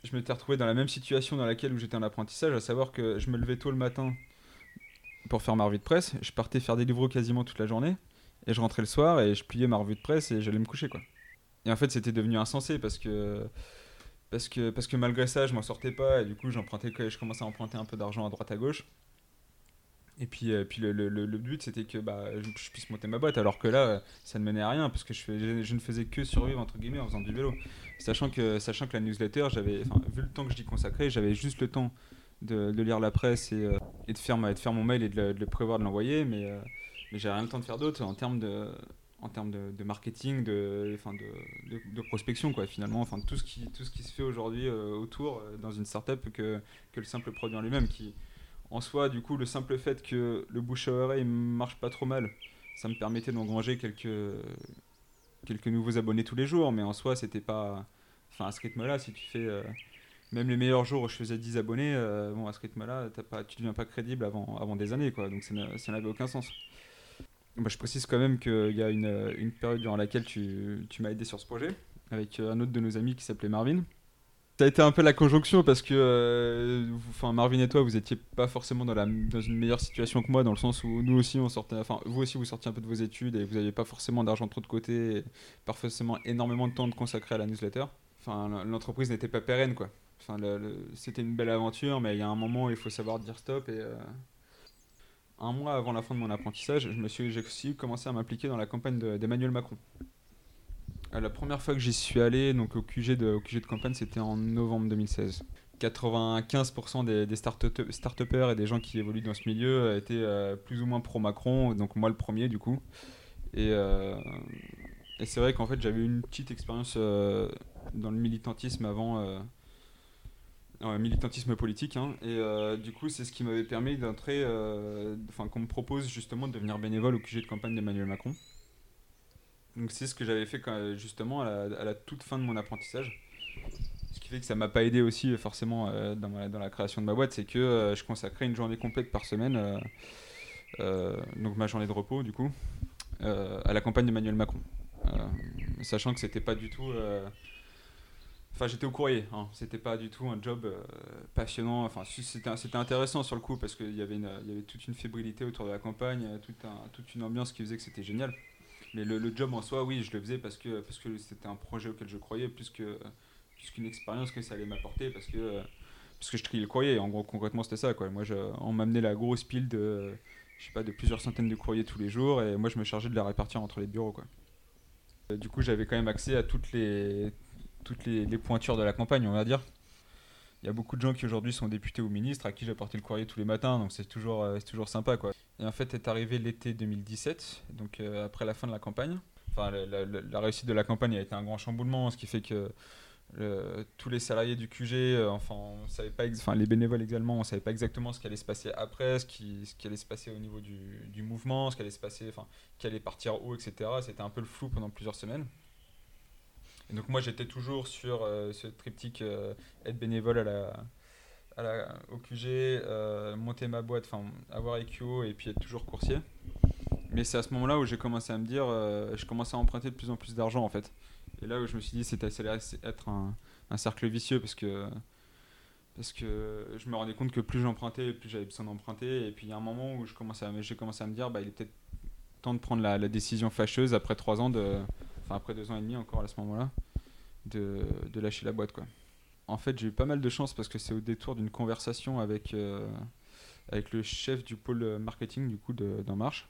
[SPEAKER 2] je m'étais retrouvé dans la même situation dans laquelle où j'étais en apprentissage à savoir que je me levais tôt le matin pour faire ma revue de presse. Je partais faire des livres quasiment toute la journée. Et je rentrais le soir et je pliais ma revue de presse et j'allais me coucher. quoi. Et en fait, c'était devenu insensé parce que, parce que, parce que malgré ça, je m'en sortais pas. Et du coup, j'empruntais, je commençais à emprunter un peu d'argent à droite à gauche. Et puis, euh, puis le, le- le- but, c'était que bah, je, puisse monter ma boîte. Alors que là, ça ne menait à rien parce que je, je, ne faisais que survivre entre guillemets en faisant du vélo. Sachant que, sachant que la newsletter, j'avais, vu le temps que j'y consacrais, j'avais juste le temps de, lire la presse et, euh, de, faire mon mail et de le, prévoir de l'envoyer, mais, euh, mais j'avais rien le temps de faire d'autre en termes de, marketing, de, prospection, quoi, finalement, tout ce qui, se fait aujourd'hui euh, autour dans une startup que, le simple produit en lui-même, qui en soi, du coup, le simple fait que le bouche à oreille marche pas trop mal, ça me permettait d'engranger quelques, nouveaux abonnés tous les jours, mais en soi, c'était pas, enfin à ce rythme-là, si tu fais même les meilleurs jours où je faisais 10 abonnés, euh, bon, à ce rythme-là, pas, tu deviens pas crédible avant, avant des années, quoi. Donc ça n'a- ça n'avait aucun sens. Je précise quand même qu'il y a une, période durant laquelle tu, tu m'as aidé sur ce projet, avec euh, un autre de nos amis qui s'appelait Marvin. Ça a été un peu la conjonction parce que euh, Marvin et toi, vous étiez pas forcément dans, la, dans une meilleure situation que moi, dans le sens où nous aussi, on sortait, enfin, vous aussi, vous sortiez un peu de vos études et vous n'aviez pas forcément d'argent trop de côté, pas forcément énormément de temps de consacrer à la newsletter. Enfin, l'entreprise n'était pas pérenne, quoi. C'était une belle aventure, mais il y a un moment où il faut savoir dire stop. Et euh, un mois avant la fin de mon apprentissage, je me suis, j'ai aussi commencé à m'impliquer dans la campagne de- d'Emmanuel Macron. Euh, La première fois que j'y suis allé, donc au QG de, campagne, c'était en novembre 2016. 95% des, des start-up- start-upers et des gens qui évoluent dans ce milieu étaient euh, plus ou moins pro-Macron, donc moi le premier du coup. Et, c'est vrai qu'en fait j'avais une petite expérience dans le militantisme avant, euh, militantisme politique, hein, et euh, du coup c'est ce qui m'avait permis d'entrer, euh, enfin qu'on me propose justement de devenir bénévole au QG de campagne d'Emmanuel Macron. Donc c'est ce que j'avais fait justement à la, toute fin de mon apprentissage. Ce qui fait que ça m'a pas aidé aussi forcément euh, dans, dans la création de ma boîte, c'est que je consacrais une journée complète par semaine, donc ma journée de repos du coup, à la campagne d'Emmanuel Macron. Sachant que c'était pas du tout. Enfin, j'étais au courrier, hein. c'était pas du tout un job euh, passionnant. Enfin, c'était intéressant sur le coup parce qu'il y, avait y avait toute une fébrilité autour de la campagne, euh, toute une ambiance qui faisait que c'était génial. Mais le, le job en soi, oui, je le faisais parce que parce que c'était un projet auquel je croyais plus que plus qu'une expérience que ça allait m'apporter parce que parce que je triais le courrier. En gros, concrètement, c'était ça. Moi, on m'amenait la grosse pile de, je sais pas, de plusieurs centaines de courriers tous les jours, et moi, je me chargeais de les répartir entre les bureaux. Euh, Du coup, j'avais quand même accès à toutes les, toutes les, pointures de la campagne, on va dire. Il y a beaucoup de gens qui aujourd'hui sont députés ou ministres à qui j'apportais le courrier tous les matins, donc c'est toujours, euh, toujours sympa. Quoi. Et en fait, est arrivé l'été 2017, donc euh, après la fin de la campagne. Enfin, la, réussite de la campagne a été un grand chamboulement, ce qui fait que tous les salariés du QG, euh, enfin, on savait pas, enfin, les bénévoles également, on savait pas exactement ce qui allait se passer après, ce qui, ce qui allait se passer au niveau du, du mouvement, ce qui allait se passer, enfin, qui allait partir où, etc. C'était un peu le flou pendant plusieurs semaines. Donc moi j'étais toujours sur euh, ce triptyque euh, être bénévole à la, à la, au QG, euh, monter ma boîte, enfin avoir EQO et puis être toujours coursier. Mais c'est à ce moment-là où j'ai commencé à me dire, je commençais à emprunter de plus en plus d'argent en fait. Et là où je me suis dit c'était être un, cercle vicieux parce que parce que je me rendais compte que plus j'empruntais, plus j'avais besoin d'emprunter. Et puis il y a un moment où j'ai commencé à me dire, bah, il est peut-être temps de prendre la, la décision fâcheuse après trois ans de, enfin après deux ans et demi encore à ce moment-là, de, lâcher la boîte quoi. En fait, j'ai eu pas mal de chance parce que c'est au détour d'une conversation avec euh, avec le chef du pôle marketing du coup de- d'En Marche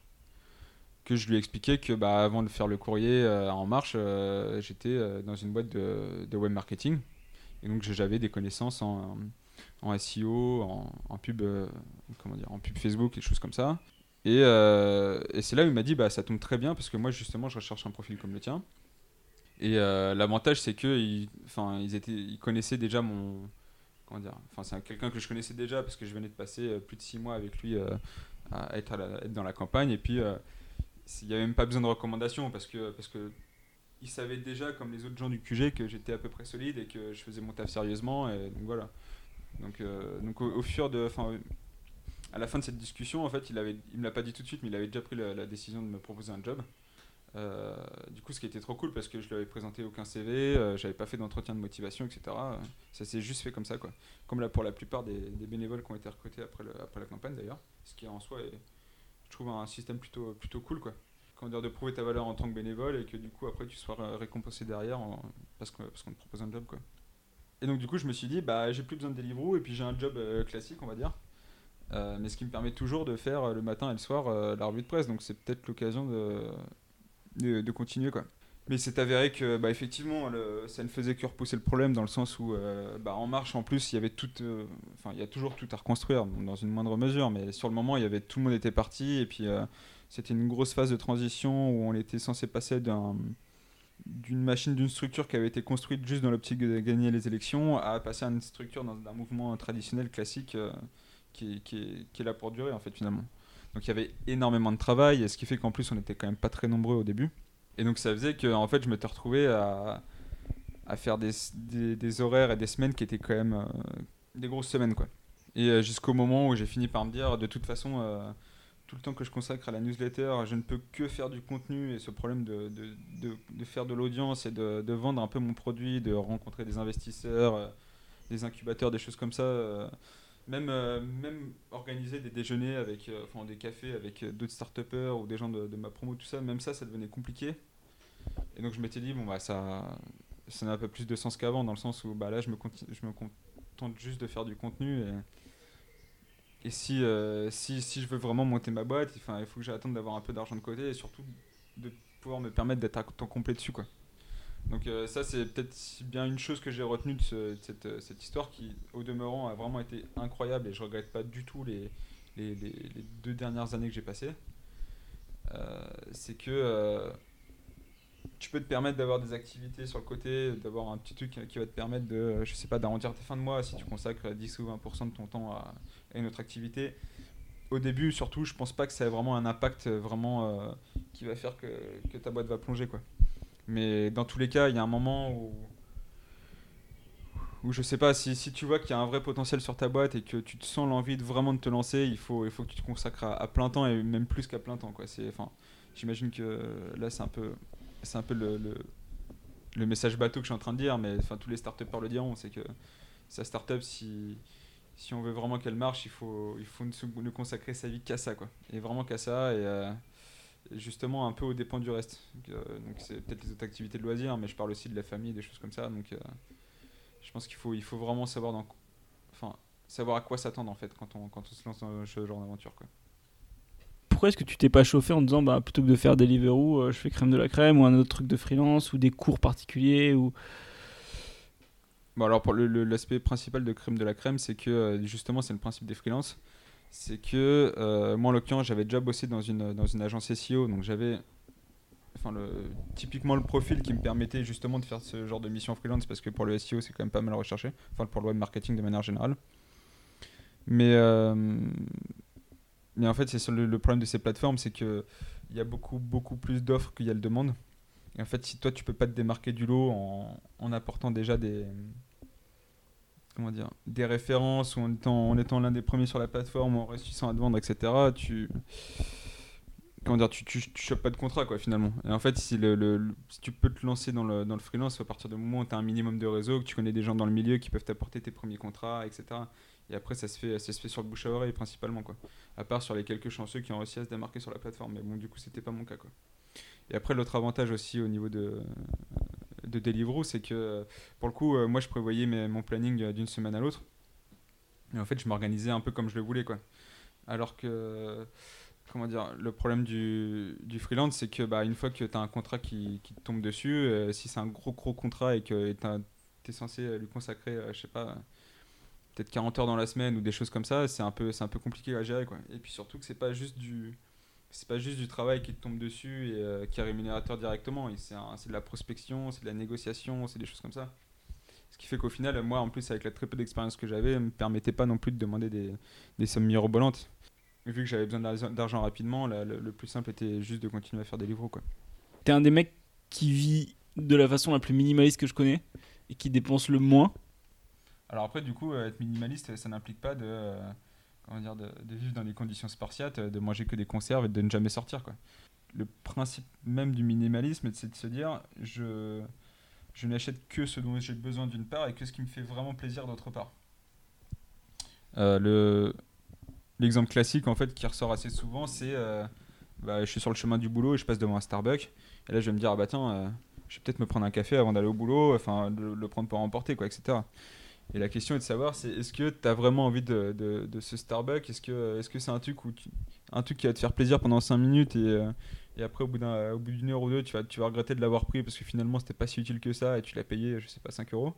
[SPEAKER 2] que je lui ai expliqué que bah, avant de faire le courrier euh, En Marche, euh, j'étais dans une boîte de, web marketing et donc j'avais des connaissances en, en SEO, en, pub, comment dire, en pub Facebook, des choses comme ça. Et, euh, et c'est là où il m'a dit bah ça tombe très bien parce que moi justement je recherche un profil comme le tien. Et euh, l'avantage c'est que ils, ils étaient, ils connaissaient déjà mon, comment dire, enfin c'est un- quelqu'un que je connaissais déjà parce que je venais de passer euh, plus de six mois avec lui à être, dans la campagne et puis il n'y avait même pas besoin de recommandations parce que parce que il savait déjà comme les autres gens du QG que j'étais à peu près solide et que je faisais mon taf sérieusement et donc voilà. Donc, donc au, au fur de, à la fin de cette discussion, en fait, il avait, il me l'a pas dit tout de suite, mais il avait déjà pris la, décision de me proposer un job. Euh, du coup, ce qui était trop cool parce que je lui avais présenté aucun CV, euh, j'avais pas fait d'entretien de motivation, etc. Ça s'est juste fait comme ça, quoi. Comme là pour la plupart des, bénévoles qui ont été recrutés après, la campagne d'ailleurs. Ce qui en soi est, je trouve, un système plutôt, plutôt cool, quoi. Comment dire, de prouver ta valeur en tant que bénévole et que du coup après tu sois ré- récompensé derrière parce qu'on te propose un job, quoi. Et donc du coup je me suis dit bah j'ai plus besoin de Deliveroo et puis j'ai un job euh, classique on va dire. Euh, mais ce qui me permet toujours de faire euh, le matin et le soir euh, la revue de presse. Donc c'est peut-être l'occasion de, de, continuer quoi. Mais c'est avéré que bah, effectivement ça ne faisait que repousser le problème dans le sens où euh, bah, en marche en plus il y avait tout, enfin il y a toujours tout à reconstruire dans une moindre mesure. Mais sur le moment il y avait tout le monde était parti. Et puis c'était une grosse phase de transition où on était censé passer d'un d'une machine, d'une structure qui avait été construite juste dans l'optique de gagner les élections, à passer à une structure dans un mouvement traditionnel classique qui, est- là pour durer en fait finalement. Donc il y avait énormément de travail, et ce qui fait qu'en plus on était quand même pas très nombreux au début. Et donc ça faisait que en fait je m'étais retrouvé à, faire des, horaires et des semaines qui étaient quand même euh, des grosses semaines quoi. Et euh, jusqu'au moment où j'ai fini par me dire de toute façon euh, tout le temps que je consacre à la newsletter, je ne peux que faire du contenu et ce problème de, faire de l'audience et de, vendre un peu mon produit, de rencontrer des investisseurs, des incubateurs, des choses comme ça. Même, euh, même organiser des déjeuners avec, euh, enfin des cafés avec euh, d'autres start ou des gens de, ma promo, tout ça, même ça, ça devenait compliqué. Et donc je m'étais dit, bon, bah ça ça n'a pas plus de sens qu'avant, dans le sens où bah, là, je me, je me contente juste de faire du contenu. Et, et si, euh, si, si je veux vraiment monter ma boîte, il faut que j'attende d'avoir un peu d'argent de côté et surtout de pouvoir me permettre d'être à temps complet dessus. Quoi. Donc euh, ça, c'est peut-être bien une chose que j'ai retenue de, ce- de cette, euh, cette histoire qui, au demeurant, a vraiment été incroyable et je regrette pas du tout les, les, deux dernières années que j'ai passées. Euh, c'est que tu peux te permettre d'avoir des activités sur le côté, d'avoir un petit truc qui va te permettre de, je sais pas, d'arrondir tes fins de mois si tu consacres 10 ou 20% de ton temps à, à une autre activité. Au début, surtout, je pense pas que ça ait vraiment un impact vraiment qui va faire que, que ta boîte va plonger quoi. Mais dans tous les cas, il y a un moment où où je sais pas si, si tu vois qu'il y a un vrai potentiel sur ta boîte et que tu te sens l'envie de vraiment de te lancer, il faut il faut que tu te consacres à, plein temps et même plus qu'à plein temps quoi. C'est enfin, j'imagine que là c'est un peu c'est un peu le, le, message bateau que je suis en train de dire, mais enfin tous les start le diront, c'est que sa startup si si on veut vraiment qu'elle marche, il faut il faut ne, consacrer sa vie qu'à ça quoi. Et vraiment qu'à ça et euh, justement un peu aux dépens du reste. Donc, euh, donc c'est peut-être les autres activités de loisirs, mais je parle aussi de la famille, des choses comme ça. Donc euh, je pense qu'il faut, il faut vraiment savoir dans, enfin, savoir à quoi s'attendre en fait quand on, quand on se lance dans ce genre d'aventure. Quoi.
[SPEAKER 3] Pourquoi est-ce que tu t'es pas chauffé en disant bah, plutôt que de faire Deliveroo, euh, je fais crème de la crème ou un autre truc de freelance ou des cours particuliers ou...
[SPEAKER 2] Bon, alors pour l'aspect principal de crème de la crème, c'est que euh, justement, c'est le principe des freelances. C'est que euh, moi, en l'occurrence, j'avais déjà bossé dans une, agence SEO, donc j'avais enfin, le, typiquement le profil qui me permettait justement de faire ce genre de mission freelance parce que pour le SEO, c'est quand même pas mal recherché, enfin pour le web marketing de manière générale. Mais, euh, mais en fait, c'est le, le problème de ces plateformes, c'est qu'il y a beaucoup, beaucoup plus d'offres qu'il y a de demandes. Et en fait, si toi, tu peux pas te démarquer du lot en apportant déjà des comment dire des références ou en étant, en l'un des premiers sur la plateforme ou en réussissant à vendre, etc. Tu comment dire, tu, tu, tu chopes pas de contrat quoi finalement. Et en fait, si, le- si tu peux te lancer dans le, dans le freelance à partir du moment où tu as un minimum de réseau, que tu connais des gens dans le milieu qui peuvent t'apporter tes premiers contrats, etc. Et après, ça se fait, ça se fait sur le bouche à oreille principalement quoi. À part sur les quelques chanceux qui ont réussi à se démarquer sur la plateforme. Mais bon, du coup, c'était pas mon cas quoi. Et après, l'autre avantage aussi au niveau de, de Deliveroo, c'est que pour le coup, euh, moi je prévoyais mon planning euh, d'une semaine à l'autre. Et en fait, je m'organisais un peu comme je le voulais quoi. Alors que, comment dire, le problème du, du freelance, c'est que bah, une fois que tu as un contrat qui, qui te tombe dessus, euh, si c'est un gros gros contrat et que tu es censé lui consacrer, je sais pas, peut-être 40 heures dans la semaine ou des choses comme ça, c'est un peu, c'est un peu compliqué à gérer quoi. Et puis surtout que c'est pas juste du c'est pas juste du travail qui te tombe dessus et euh, qui est rémunérateur directement. C'est de la prospection, c'est de la négociation, c'est des choses comme ça. Ce qui fait qu'au final, moi, en plus, avec la très peu d'expérience que j'avais, me permettait pas non plus de demander des, des sommes mirobolantes. Vu que j'avais besoin d'argent- rapidement, la- le, le plus simple était juste de continuer à faire des livres.
[SPEAKER 3] T'es un des mecs qui vit de la façon la plus minimaliste que je connais et qui dépense le moins?
[SPEAKER 2] Alors après, du coup, euh, être minimaliste, ça n'implique pas de, euh, comment dire, de, vivre dans des conditions spartiates, euh, de manger que des conserves et de ne jamais sortir. Quoi. Le principe même du minimalisme, c'est de se dire, je, je n'achète que ce dont j'ai besoin d'une part et que ce qui me fait vraiment plaisir d'autre part. Euh, le, l'exemple classique en fait qui ressort assez souvent, c'est euh, bah, je suis sur le chemin du boulot et je passe devant un Starbucks et là je vais me dire ah bah tiens, je vais peut-être me prendre un café avant d'aller au boulot, enfin le, le prendre pour emporter quoi, etc. Et la question est de savoir, c'est est-ce que tu as vraiment envie de, ce Starbucks? Est-ce que c'est un truc un truc qui va te faire plaisir pendant 5 minutes et, euh, après au bout d'une heure ou deux, tu vas regretter de l'avoir pris parce que finalement c'était pas si utile que ça et tu l'as payé, je sais pas 5 euros?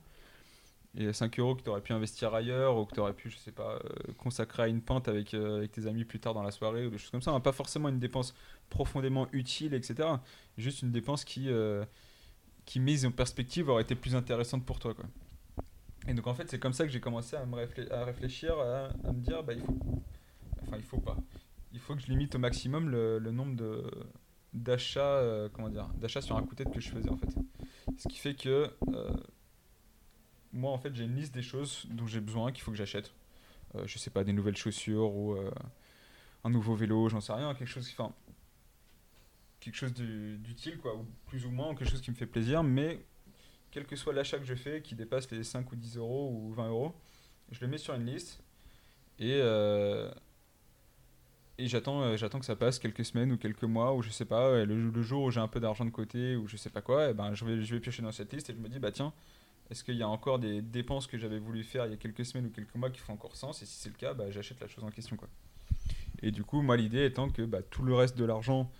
[SPEAKER 2] Et 5 euros que tu aurais pu investir ailleurs ou que tu aurais pu, je sais pas, euh, consacrer à une pinte avec, euh, avec tes amis plus tard dans la soirée ou des choses comme ça. hein. Pas forcément une dépense profondément utile, etc. Juste une dépense qui, qui mise en perspective aurait été plus intéressante pour toi. Quoi. Et donc en fait, c'est comme ça que j'ai commencé à, me à réfléchir, à, me dire, bah, il faut. Enfin, il faut pas. Il faut que je limite au maximum le, le nombre de d'achats euh, comment dire d'achats sur un coup de tête que je faisais en fait ce qui fait que euh, moi en fait j'ai une liste des choses dont j'ai besoin qu'il faut que j'achète Euh, je sais pas des nouvelles chaussures ou un nouveau vélo j'en sais rien quelque chose enfin quelque chose du- d'utile quoi ou plus ou moins quelque chose qui me fait plaisir mais quel que soit l'achat que je fais qui dépasse les 5 ou 10 euros ou 20 euros je le mets sur une liste et euh, et j'attends euh, j'attends que ça passe quelques semaines ou quelques mois ou je sais pas le, jour où j'ai un peu d'argent de côté ou je sais pas quoi ben je vais je vais piocher dans cette liste et je me dis bah tiens est-ce qu'il y a encore des dépenses que j'avais voulu faire il y a quelques semaines ou quelques mois qui font encore sens Et si c'est le cas, bah, j'achète la chose en question. Quoi. Et du coup, moi, l'idée étant que bah, tout le reste de l'argent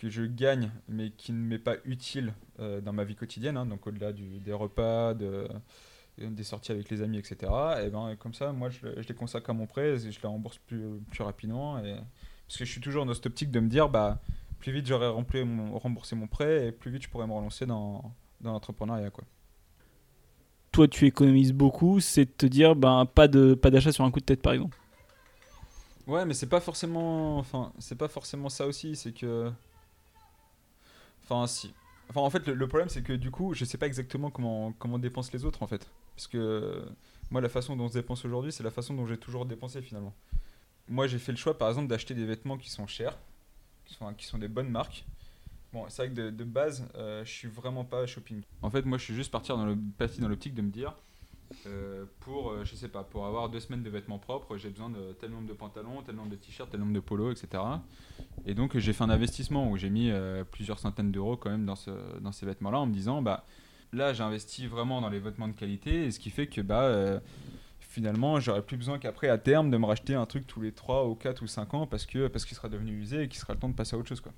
[SPEAKER 2] que je gagne, mais qui ne m'est pas utile euh, dans ma vie quotidienne, hein, donc au-delà des repas, de, des sorties avec les amis, etc., et ben, comme ça, moi, je, le- je les consacre à mon prêt, et je les rembourse plus, plus rapidement. Et... Parce que je suis toujours dans cette optique de me dire, bah, plus vite j'aurai remboursé mon prêt, et plus vite je pourrai me relancer dans, dans l'entrepreneuriat. Quoi.
[SPEAKER 3] Toi, tu économises beaucoup, c'est de te dire ben, pas de pas d'achat sur un coup de tête par exemple.
[SPEAKER 2] Ouais, mais c'est pas forcément. Enfin, c'est pas forcément ça aussi. C'est que. Enfin, si. Enfin, en fait, le, problème, c'est que du coup, je sais pas exactement comment, comment dépensent les autres, en fait. Parce que moi, la façon dont on se dépense aujourd'hui, c'est la façon dont j'ai toujours dépensé, finalement. Moi, j'ai fait le choix, par exemple, d'acheter des vêtements qui sont chers, qui sont, qui sont des bonnes marques. Bon, c'est vrai que de, base, euh, je suis vraiment pas shopping. En fait, moi, je suis juste parti dans le- parti dans l'optique de me dire. Euh, pour, euh, je sais pas, pour avoir deux semaines de vêtements propres, j'ai besoin de tel nombre de pantalons, tel nombre de t-shirts, tel nombre de polos, etc. Et donc j'ai fait un investissement où j'ai mis euh, plusieurs centaines d'euros quand même dans, ce, dans ces vêtements-là en me disant, bah là j'ai investi vraiment dans les vêtements de qualité, et ce qui fait que bah finalement, j'aurais plus besoin qu'après, à terme, de me racheter un truc tous les 3 ou 4 ou 5 ans parce que parce qu'il sera devenu usé et qu'il sera le temps de passer à autre chose. Quoi.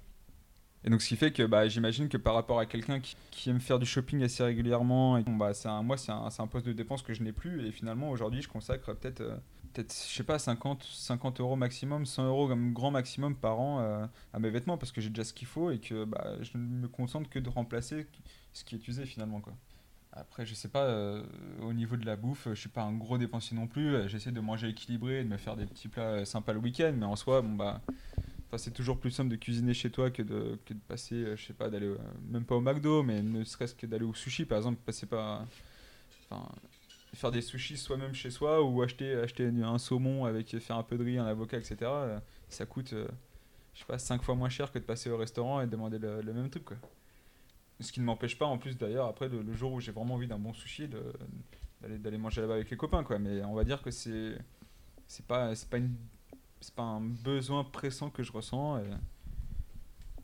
[SPEAKER 2] Et donc, ce qui fait que bah, j'imagine que par rapport à quelqu'un qui, aime faire du shopping assez régulièrement, et, bon, bah, un, moi, c'est un, un poste de dépense que je n'ai plus. Et finalement, aujourd'hui, je consacre peut-être, euh, peut-être je sais pas, 50, 50 euros maximum, 100 euros comme grand maximum par an euh, à mes vêtements parce que j'ai déjà ce qu'il faut et que bah, je ne me concentre que de remplacer ce qui est usé finalement. Quoi. Après, je sais pas, euh, au niveau de la bouffe, je suis pas un gros dépensier non plus. J'essaie de manger équilibré, de me faire des petits plats euh, sympas le week-end, mais en soi, bon bah, c'est toujours plus simple de cuisiner chez toi que de, passer, euh, je sais pas, d'aller, euh, même pas au McDo, mais ne serait-ce que d'aller au sushi, par exemple, passer pas, enfin, faire des sushis soi-même chez soi ou acheter, acheter un saumon avec faire un peu de riz, un avocat, etc. euh, Ça coûte, je sais pas, 5 fois moins cher que de passer au restaurant et de demander le, même truc. Ce qui ne m'empêche pas, en plus, d'ailleurs, après, le, jour où j'ai vraiment envie d'un bon sushi, d'aller manger là-bas avec les copains, quoi. Mais on va dire que c'est c'est pas c'est pas une c'est pas un besoin pressant que je ressens. et-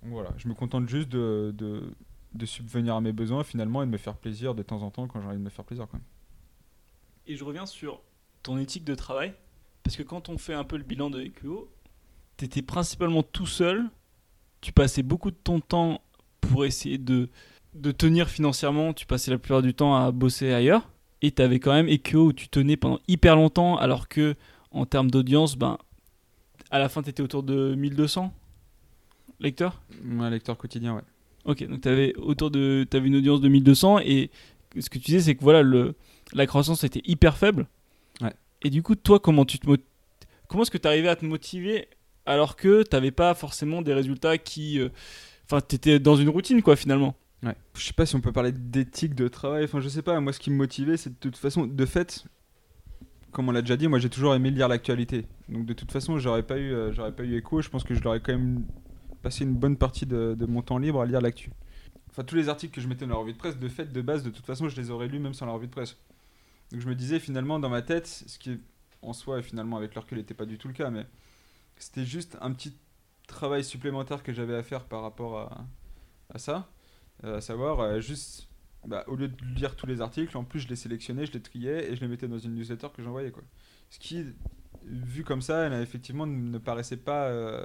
[SPEAKER 2] voilà, je me contente juste de, de, subvenir à mes besoins finalement et de me faire plaisir de temps en temps quand j'ai envie de me faire plaisir, quoi.
[SPEAKER 3] Et je reviens sur ton éthique de travail. Parce que quand on fait un peu le bilan de EQO, tu étais principalement tout seul. Tu passais beaucoup de ton temps pour essayer de, de tenir financièrement. Tu passais la plupart du temps à bosser ailleurs. Et tu avais quand même EQO où tu tenais pendant hyper longtemps. Alors que en termes d'audience, ben, à la fin, tu étais autour de 1200 lecteurs?
[SPEAKER 2] Un lecteur quotidien, ouais.
[SPEAKER 3] Ok, donc tu avais autour de, avais une audience de 1200 et ce que tu disais, c'est que voilà, le, la croissance était hyper faible.
[SPEAKER 2] Ouais.
[SPEAKER 3] Et du coup, toi, comment tu te comment est-ce que tu arrivais à te motiver alors que tu n'avais pas forcément des résultats qui, euh, enfin, tu étais dans une routine quoi finalement?
[SPEAKER 2] Ouais. Je sais pas si on peut parler d'éthique de travail. Enfin, je sais pas. Moi, ce qui me motivait, c'est de toute façon, de fait, comme on l'a déjà dit, moi, j'ai toujours aimé lire l'actualité. Donc, de toute façon, j'aurais pas eu, euh, j'aurais pas eu écho. Je pense que je l'aurais quand même passé une bonne partie de, mon temps libre à lire l'actu. Enfin, tous les articles que je mettais dans la revue de presse, de fait, de base, de toute façon, je les aurais lus même sans la revue de presse. Donc, je me disais finalement dans ma tête, ce qui en soi, finalement avec le recul, n'était pas du tout le cas, mais c'était juste un petit travail supplémentaire que j'avais à faire par rapport à, à ça. Euh, à savoir, euh, juste, bah, au lieu de lire tous les articles, en plus je les sélectionnais, je les triais et je les mettais dans une newsletter que j'envoyais. Quoi. Ce qui, vu comme ça, elle, effectivement ne paraissait pas euh,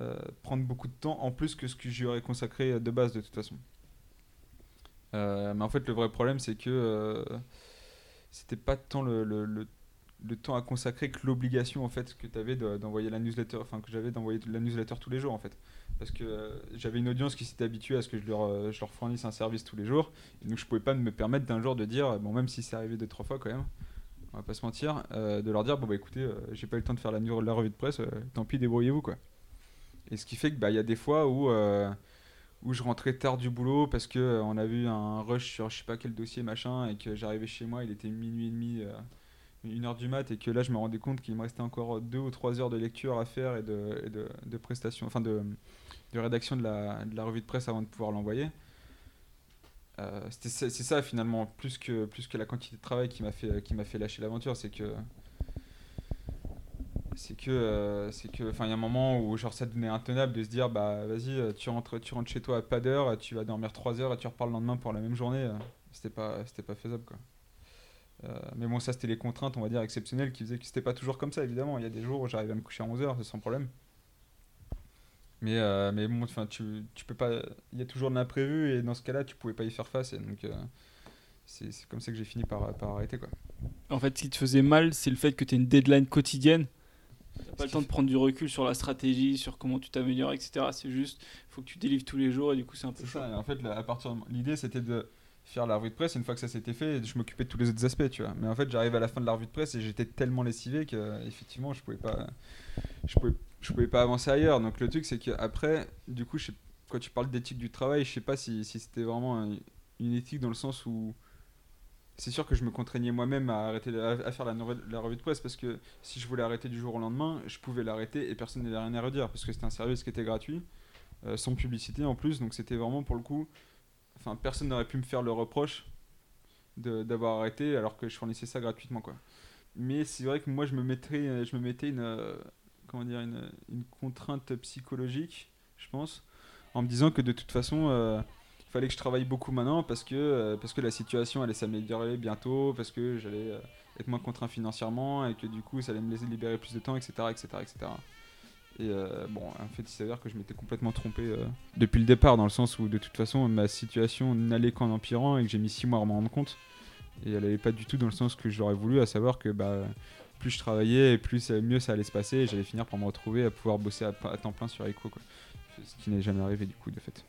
[SPEAKER 2] euh, prendre beaucoup de temps en plus que ce que j'y aurais consacré de base de toute façon. Euh, mais en fait, le vrai problème, c'est que euh, c'était pas tant le- le temps à consacrer que l'obligation en fait que tu avais d'envoyer la newsletter, enfin que j'avais d'envoyer la newsletter tous les jours en fait parce que euh, j'avais une audience qui s'était habituée à ce que je leur, euh, je leur fournisse un service tous les jours. Et donc je pouvais pas me permettre d'un jour de dire, bon même si c'est arrivé deux trois fois quand même, on va pas se mentir, euh, de leur dire bon bah écoutez, euh, j'ai pas eu le temps de faire la, la revue de presse, euh, tant pis débrouillez-vous quoi. Et ce qui fait que bah il y a des fois où euh, où je rentrais tard du boulot parce que euh, on a vu un rush sur je sais pas quel dossier machin et que j'arrivais chez moi, il était minuit et demi. Une heure du mat et que là je me rendais compte qu'il me restait encore deux ou trois heures de lecture à faire et de, de, prestation, enfin de, de rédaction de la, de la revue de presse avant de pouvoir l'envoyer. Euh, c'est ça finalement, plus que, plus que la quantité de travail qui m'a fait, fait lâcher l'aventure, c'est que c'est que euh, il y a un moment où genre ça devenait intenable de se dire bah vas-y tu rentres tu rentres chez toi à pas d'heure tu vas dormir 3 heures et tu repars le lendemain pour la même journée c'était pas c'était pas faisable quoi euh, mais bon, ça, c'était les contraintes, on va dire, exceptionnelles qui faisaient que c'était pas toujours comme ça, évidemment. Il y a des jours où j'arrivais à me coucher à 11h, c'est sans problème. Mais, euh, mais bon, enfin, tu, tu peux pas. Il y a toujours de l'imprévu, et dans ce cas-là, tu pouvais pas y faire face. Et donc, euh, c'est c'est comme ça que j'ai fini par, par arrêter, quoi.
[SPEAKER 3] En fait, ce qui te faisait mal, c'est le fait que tu une deadline quotidienne. T'as pas le temps de prendre du recul sur la stratégie, sur comment tu t'améliores, etc. C'est juste, faut que tu délivres tous les jours et du coup c'est un peu
[SPEAKER 2] C'est
[SPEAKER 3] chaud.
[SPEAKER 2] ça, en fait, là, à partir de- l'idée, c'était de faire la revue de presse. Une fois que ça s'était fait, je m'occupais de tous les autres aspects, tu vois. Mais en fait, j'arrive à la fin de la revue de presse et j'étais tellement lessivé que, effectivement, je pouvais pas, je pouvais, je pouvais pas avancer ailleurs. Donc le truc, c'est qu'après, du coup, quand tu parles d'éthique du travail, je sais pas si, si c'était vraiment un- une éthique dans le sens où c'est sûr que je me contraignais moi-même à arrêter à faire la, la revue de presse parce que si je voulais arrêter du jour au lendemain, je pouvais l'arrêter et personne n'avait rien à redire parce que c'était un service qui était gratuit, euh, sans publicité en plus, donc c'était vraiment pour le coup, enfin personne n'aurait pu me faire le reproche d'avoir arrêté alors que je fournissais ça gratuitement quoi. Mais c'est vrai que moi je me me mettais une, euh, comment dire, une, contrainte psychologique, je pense, en me disant que de toute façon, euh, fallait que je travaille beaucoup maintenant parce que, euh, la situation allait s'améliorer bientôt, parce que j'allais euh, être moins contraint financièrement et que du coup ça allait me laisser libérer plus de temps, etc. etc., etc. Et euh, bon, en fait, il s'avère que je m'étais complètement trompé euh, depuis le départ, dans le sens où de toute façon ma situation n'allait qu'en empirant et que j'ai mis 6 mois à m'en rendre compte. Et elle n'allait pas du tout dans le sens que j'aurais voulu, à savoir que bah, plus je travaillais, plus euh, mieux ça allait se passer et j'allais finir par me retrouver à pouvoir bosser à, à temps plein sur Echo. Quoi. Ce qui n'est jamais arrivé du coup, de fait.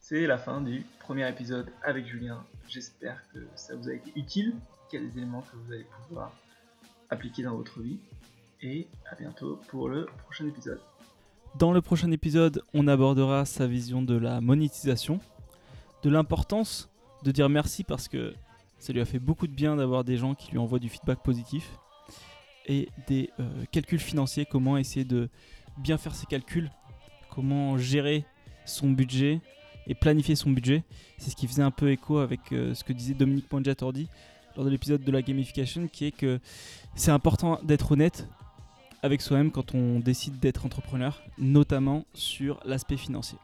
[SPEAKER 1] C'est la fin du premier épisode avec Julien. J'espère que ça vous a été utile, qu'il y a des éléments que vous allez pouvoir appliquer dans votre vie. Et à bientôt pour le prochain épisode.
[SPEAKER 3] Dans le prochain épisode, on abordera sa vision de la monétisation, de l'importance de dire merci parce que ça lui a fait beaucoup de bien d'avoir des gens qui lui envoient du feedback positif, et des euh, calculs financiers, comment essayer de bien faire ses calculs, comment gérer son budget et planifier son budget. C'est ce qui faisait un peu écho avec euh, ce que disait Dominique Pongiatordi lors de l'épisode de la gamification, qui est que c'est important d'être honnête avec soi-même quand on décide d'être entrepreneur, notamment sur l'aspect financier.